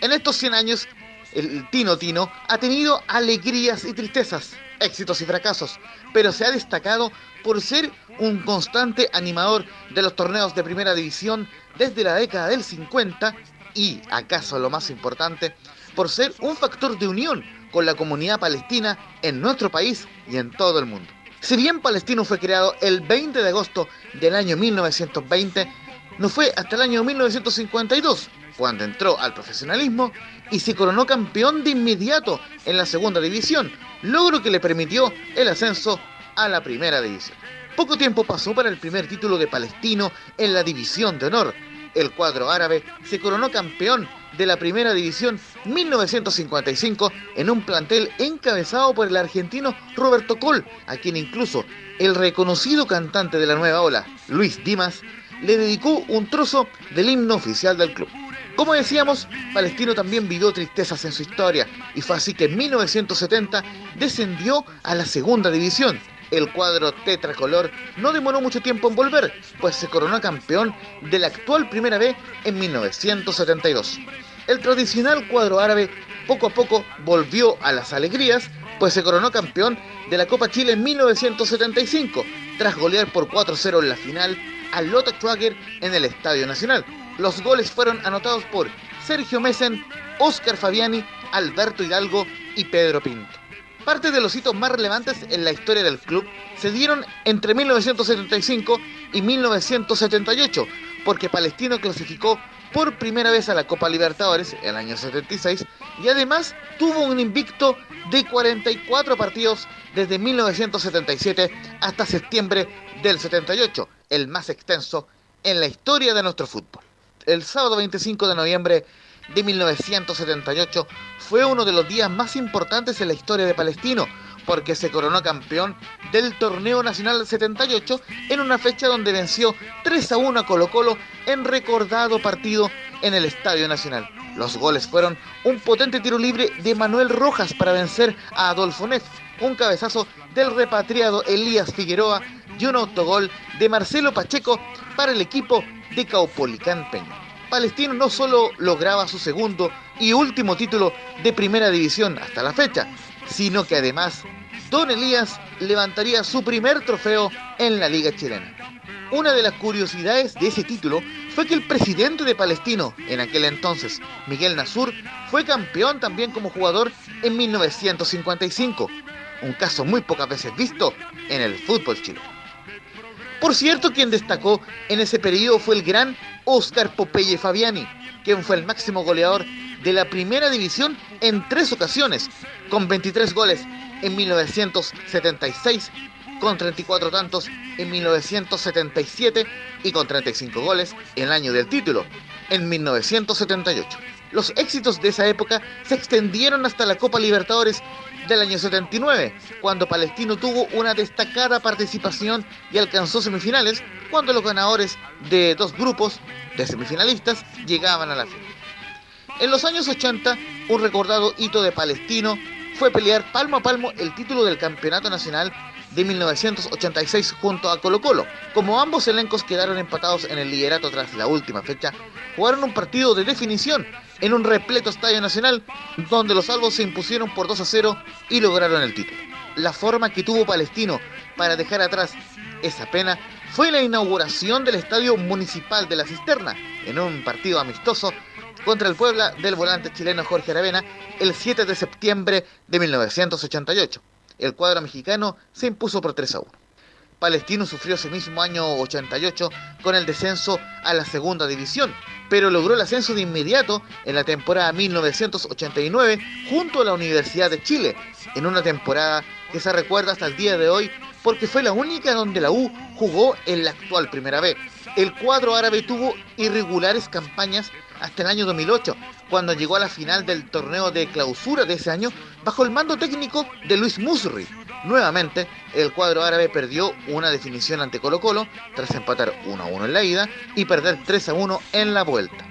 En estos 100 años, el Tino Tino ha tenido alegrías y tristezas, éxitos y fracasos, pero se ha destacado por ser un constante animador de los torneos de primera división desde la década del 50 y, acaso lo más importante, por ser un factor de unión con la comunidad palestina en nuestro país y en todo el mundo. Si bien Palestino fue creado el 20 de agosto del año 1920, no fue hasta el año 1952 cuando entró al profesionalismo y se coronó campeón de inmediato en la segunda división, logro que le permitió el ascenso a la primera división. Poco tiempo pasó para el primer título de Palestino en la división de honor. El cuadro árabe se coronó campeón de la primera división 1955 en un plantel encabezado por el argentino Roberto Col, a quien incluso el reconocido cantante de la nueva ola, Luis Dimas, le dedicó un trozo del himno oficial del club. Como decíamos, Palestino también vivió tristezas en su historia y fue así que en 1970 descendió a la segunda división. El cuadro tetracolor no demoró mucho tiempo en volver, pues se coronó campeón de la actual Primera B en 1972. El tradicional cuadro árabe poco a poco volvió a las alegrías, pues se coronó campeón de la Copa Chile en 1975, tras golear por 4-0 en la final al Lota Schwager en el Estadio Nacional. Los goles fueron anotados por Sergio Messen, Oscar Fabiani, Alberto Hidalgo y Pedro Pinto. Parte de los hitos más relevantes en la historia del club se dieron entre 1975 y 1978, porque Palestino clasificó por primera vez a la Copa Libertadores en el año 76 y además tuvo un invicto de 44 partidos desde 1977 hasta septiembre del 78, el más extenso en la historia de nuestro fútbol. El sábado 25 de noviembre de 1978 fue uno de los días más importantes en la historia de Palestino, porque se coronó campeón del Torneo Nacional 78 en una fecha donde venció 3 a 1 a Colo Colo en recordado partido en el Estadio Nacional. Los goles fueron un potente tiro libre de Manuel Rojas para vencer a Adolfo Neff, un cabezazo del repatriado Elías Figueroa y un autogol de Marcelo Pacheco para el equipo de Caupolicán Peña. Palestino no solo lograba su segundo y último título de primera división hasta la fecha, sino que además Don Elías levantaría su primer trofeo en la Liga Chilena. Una de las curiosidades de ese título fue que el presidente de Palestino, en aquel entonces, Miguel Nasur, fue campeón también como jugador en 1955, un caso muy pocas veces visto en el fútbol chileno. Por cierto, quien destacó en ese periodo fue el gran Oscar Popeye Fabiani, quien fue el máximo goleador de la primera división en tres ocasiones, con 23 goles en 1976, con 34 tantos en 1977 y con 35 goles en el año del título, en 1978. Los éxitos de esa época se extendieron hasta la Copa Libertadores del año 79, cuando Palestino tuvo una destacada participación y alcanzó semifinales, cuando los ganadores de dos grupos de semifinalistas llegaban a la final. En los años 80, un recordado hito de Palestino fue pelear palmo a palmo el título del Campeonato Nacional de 1986 junto a Colo Colo. Como ambos elencos quedaron empatados en el liderato tras la última fecha, jugaron un partido de definición en un repleto estadio nacional donde los salvos se impusieron por 2 a 0 y lograron el título. La forma que tuvo Palestino para dejar atrás esa pena fue la inauguración del Estadio Municipal de la Cisterna en un partido amistoso contra el Puebla del volante chileno Jorge Aravena el 7 de septiembre de 1988. El cuadro mexicano se impuso por 3 a 1. Palestino sufrió ese mismo año 88 con el descenso a la segunda división, pero logró el ascenso de inmediato en la temporada 1989 junto a la Universidad de Chile, en una temporada que se recuerda hasta el día de hoy porque fue la única donde la U jugó en la actual Primera B. El cuadro árabe tuvo irregulares campañas hasta el año 2008, cuando llegó a la final del torneo de clausura de ese año bajo el mando técnico de Luis Musri. Nuevamente, el cuadro árabe perdió una definición ante Colo Colo tras empatar 1 a 1 en la ida y perder 3 a 1 en la vuelta.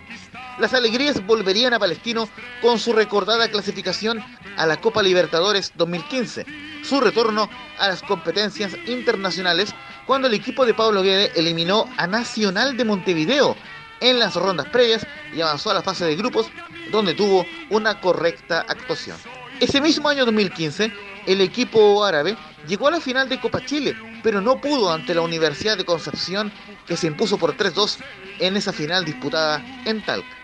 Las alegrías volverían a Palestino con su recordada clasificación a la Copa Libertadores 2015, su retorno a las competencias internacionales cuando el equipo de Pablo Guede eliminó a Nacional de Montevideo en las rondas previas y avanzó a la fase de grupos donde tuvo una correcta actuación. Ese mismo año 2015, el equipo árabe llegó a la final de Copa Chile, pero no pudo ante la Universidad de Concepción que se impuso por 3-2 en esa final disputada en Talca.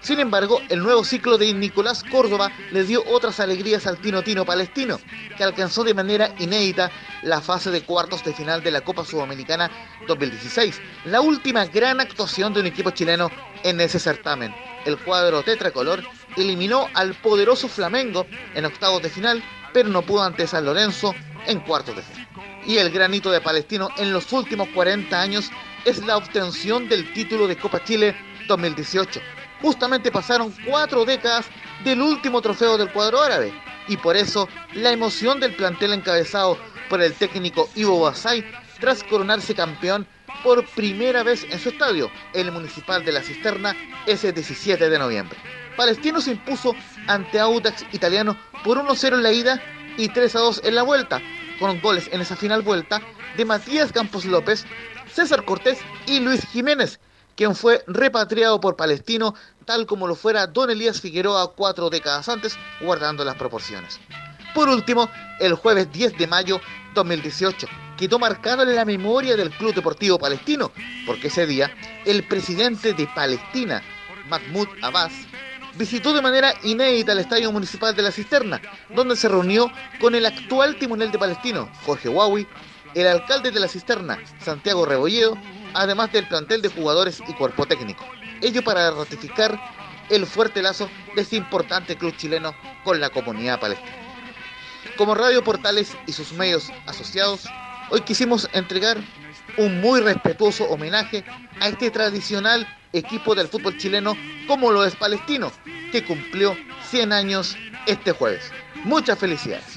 Sin embargo, el nuevo ciclo de Nicolás Córdoba le dio otras alegrías al Tino Tino palestino, que alcanzó de manera inédita la fase de cuartos de final de la Copa Sudamericana 2016, la última gran actuación de un equipo chileno en ese certamen. El cuadro tetracolor eliminó al poderoso Flamengo en octavos de final, pero no pudo ante San Lorenzo en cuartos de final. Y el granito de Palestino en los últimos 40 años es la obtención del título de Copa Chile 2018 justamente pasaron cuatro décadas del último trofeo del cuadro árabe. Y por eso la emoción del plantel encabezado por el técnico Ivo Basay tras coronarse campeón por primera vez en su estadio, el Municipal de la Cisterna, ese 17 de noviembre. Palestino se impuso ante Audax italiano por 1-0 en la ida y 3-2 en la vuelta, con goles en esa final vuelta de Matías Campos López, César Cortés y Luis Jiménez, quien fue repatriado por Palestino tal como lo fuera Don Elías Figueroa cuatro décadas antes, guardando las proporciones. Por último, el jueves 10 de mayo 2018, quedó marcado en la memoria del Club Deportivo Palestino, porque ese día el presidente de Palestina, Mahmoud Abbas, visitó de manera inédita el Estadio Municipal de la Cisterna, donde se reunió con el actual timonel de Palestino, Jorge Huawei, el alcalde de la Cisterna, Santiago Rebolledo, además del plantel de jugadores y cuerpo técnico. Ello para ratificar el fuerte lazo de este importante club chileno con la comunidad palestina. Como Radio Portales y sus medios asociados, hoy quisimos entregar un muy respetuoso homenaje a este tradicional equipo del fútbol chileno como lo es Palestino, que cumplió 100 años este jueves. Muchas felicidades.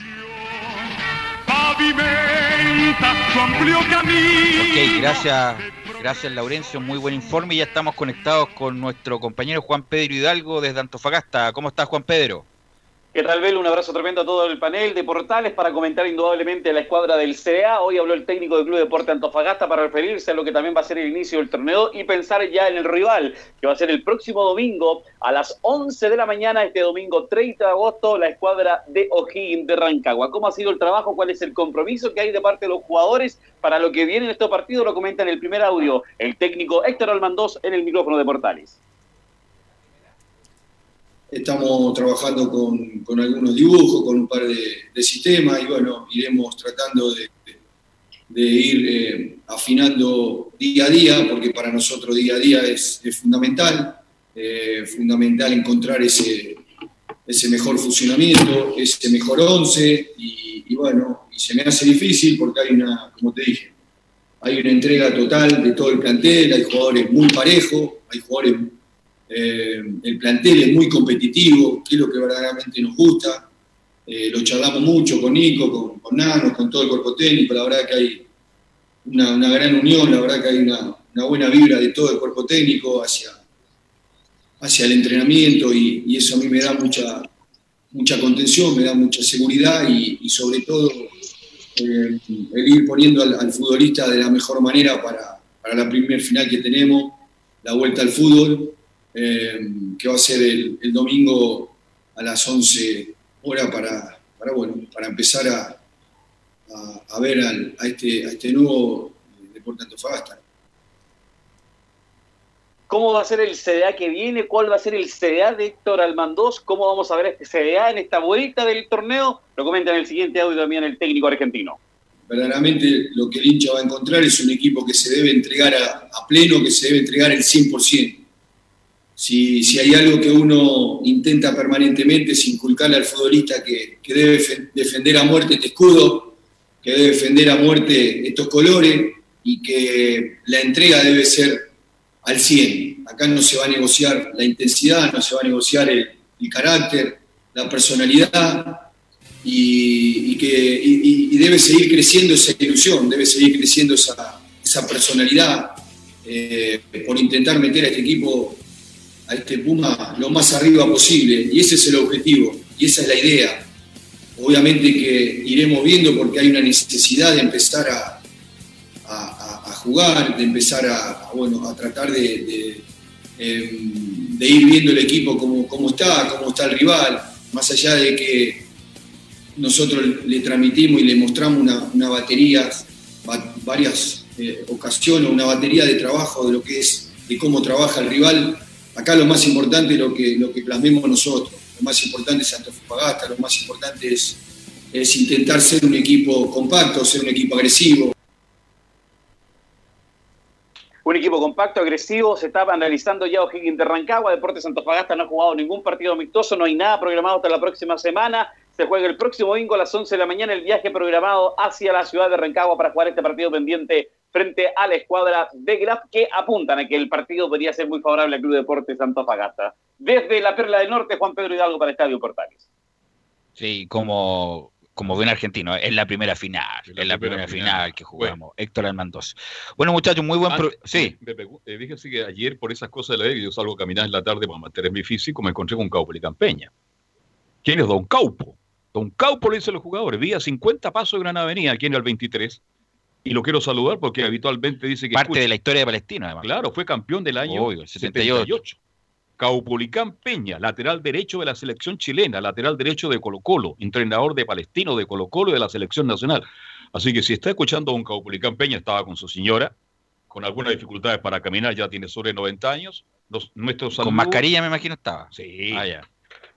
Ok, gracias, gracias Laurencio, muy buen informe. Ya estamos conectados con nuestro compañero Juan Pedro Hidalgo desde Antofagasta. ¿Cómo estás, Juan Pedro? ¿Qué tal, Bel? Un abrazo tremendo a todo el panel de portales para comentar indudablemente la escuadra del CDA. Hoy habló el técnico del Club Deporte Antofagasta para referirse a lo que también va a ser el inicio del torneo y pensar ya en el rival, que va a ser el próximo domingo a las 11 de la mañana, este domingo 30 de agosto, la escuadra de O'Higgins de Rancagua. ¿Cómo ha sido el trabajo? ¿Cuál es el compromiso que hay de parte de los jugadores para lo que viene en estos partidos? Lo comenta en el primer audio el técnico Héctor Almandós en el micrófono de Portales. Estamos trabajando con, con algunos dibujos, con un par de, sistemas y bueno, iremos tratando de, de ir eh, afinando día a día, porque para nosotros día a día es, es fundamental, eh, fundamental encontrar ese, ese mejor funcionamiento, ese mejor once y, y bueno, y se me hace difícil porque hay una, como te dije, hay una entrega total de todo el plantel, hay jugadores muy parejos, hay jugadores eh, el plantel es muy competitivo, que es lo que verdaderamente nos gusta. Eh, lo charlamos mucho con Nico, con, con Nano, con todo el cuerpo técnico. La verdad que hay una, una gran unión, la verdad que hay una, buena vibra de todo el cuerpo técnico hacia, hacia el entrenamiento y, y eso a mí me da mucha, mucha contención, me da mucha seguridad y, sobre todo eh, el ir poniendo al, al, futbolista de la mejor manera para, para la primer final que tenemos, la vuelta al fútbol eh, que va a ser el, el, domingo a las 11 horas para, para, bueno, para empezar a, a, a ver al, a, este, a este nuevo Deporte Antofagasta. ¿Cómo va a ser el CDA que viene? ¿Cuál va a ser el CDA de Héctor Almandós? ¿Cómo vamos a ver este CDA en esta vuelta del torneo? Lo comenta en el siguiente audio también el técnico argentino. Verdaderamente lo que el hincha va a encontrar es un equipo que se debe entregar a, a pleno, que se debe entregar el 100%. Si, si, hay algo que uno intenta permanentemente es inculcarle al futbolista que, que, debe defender a muerte este escudo, que debe defender a muerte estos colores y que la entrega debe ser al 100. Acá no se va a negociar la intensidad, no se va a negociar el, carácter, la personalidad y, que y debe seguir creciendo esa ilusión, debe seguir creciendo esa, esa personalidad eh, por intentar meter a este equipo a este Puma lo más arriba posible y ese es el objetivo y esa es la idea. Obviamente que iremos viendo porque hay una necesidad de empezar a, a, jugar, de empezar a, bueno, a tratar de, eh, de, ir viendo el equipo cómo, cómo está, cómo está el rival, más allá de que nosotros le transmitimos y le mostramos una, una batería, varias eh, ocasiones, una batería de trabajo de lo que es, de cómo trabaja el rival, Acá lo más importante es lo que, lo que plasmemos nosotros. Lo más importante es Antofagasta, lo más importante es, es intentar ser un equipo compacto, ser un equipo agresivo. Un equipo compacto, agresivo, se está analizando ya O'Higgins de Rancagua, Deportes Antofagasta no ha jugado ningún partido amistoso, no hay nada programado hasta la próxima semana, se juega el próximo domingo a las 11 de la mañana el viaje programado hacia la ciudad de Rancagua para jugar este partido pendiente frente a la escuadra de Graf que apuntan a que el partido podría ser muy favorable al Club Deportes Antofagasta. Desde la Perla del Norte, Juan Pedro Hidalgo para Estadio Portales. Sí, como, como buen argentino, es la primera final, es la, es la primera, primera final, final, que jugamos. Bueno. Héctor Almandos. Bueno, muchachos, muy buen... Pro... Sí. Me, me, eh, dije que ayer, por esas cosas de la vida, yo salgo a caminar en la tarde para mantener mi físico, me encontré con Caupo y Campeña. ¿Quién es Don Caupo? Don Caupo le dice a los jugadores, vía 50 pasos de Gran Avenida, aquí en el 23, y lo quiero saludar porque habitualmente dice que... Parte escucha. de la historia de Palestina, además. Claro, fue campeón del año Obvio, 78. 78. Caupolicán Peña, lateral derecho de la selección chilena, lateral derecho de Colo Colo, entrenador de Palestino, de Colo Colo y de la selección nacional. Así que si está escuchando a un Caupolicán Peña, estaba con su señora, con algunas dificultades para caminar, ya tiene sobre 90 años. Los, nuestros saludos, con mascarilla me imagino estaba. Sí. Ah, ya.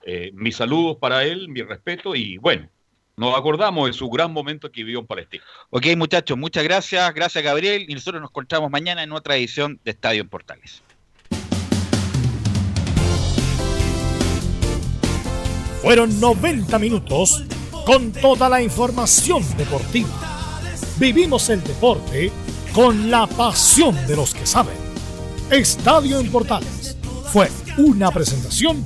Eh, mis saludos para él, mi respeto y bueno, nos acordamos de su gran momento que vivió en Palestina. Ok, muchachos, muchas gracias. Gracias, Gabriel. Y nosotros nos encontramos mañana en otra edición de Estadio en Portales. Fueron 90 minutos con toda la información deportiva. Vivimos el deporte con la pasión de los que saben. Estadio en Portales fue una presentación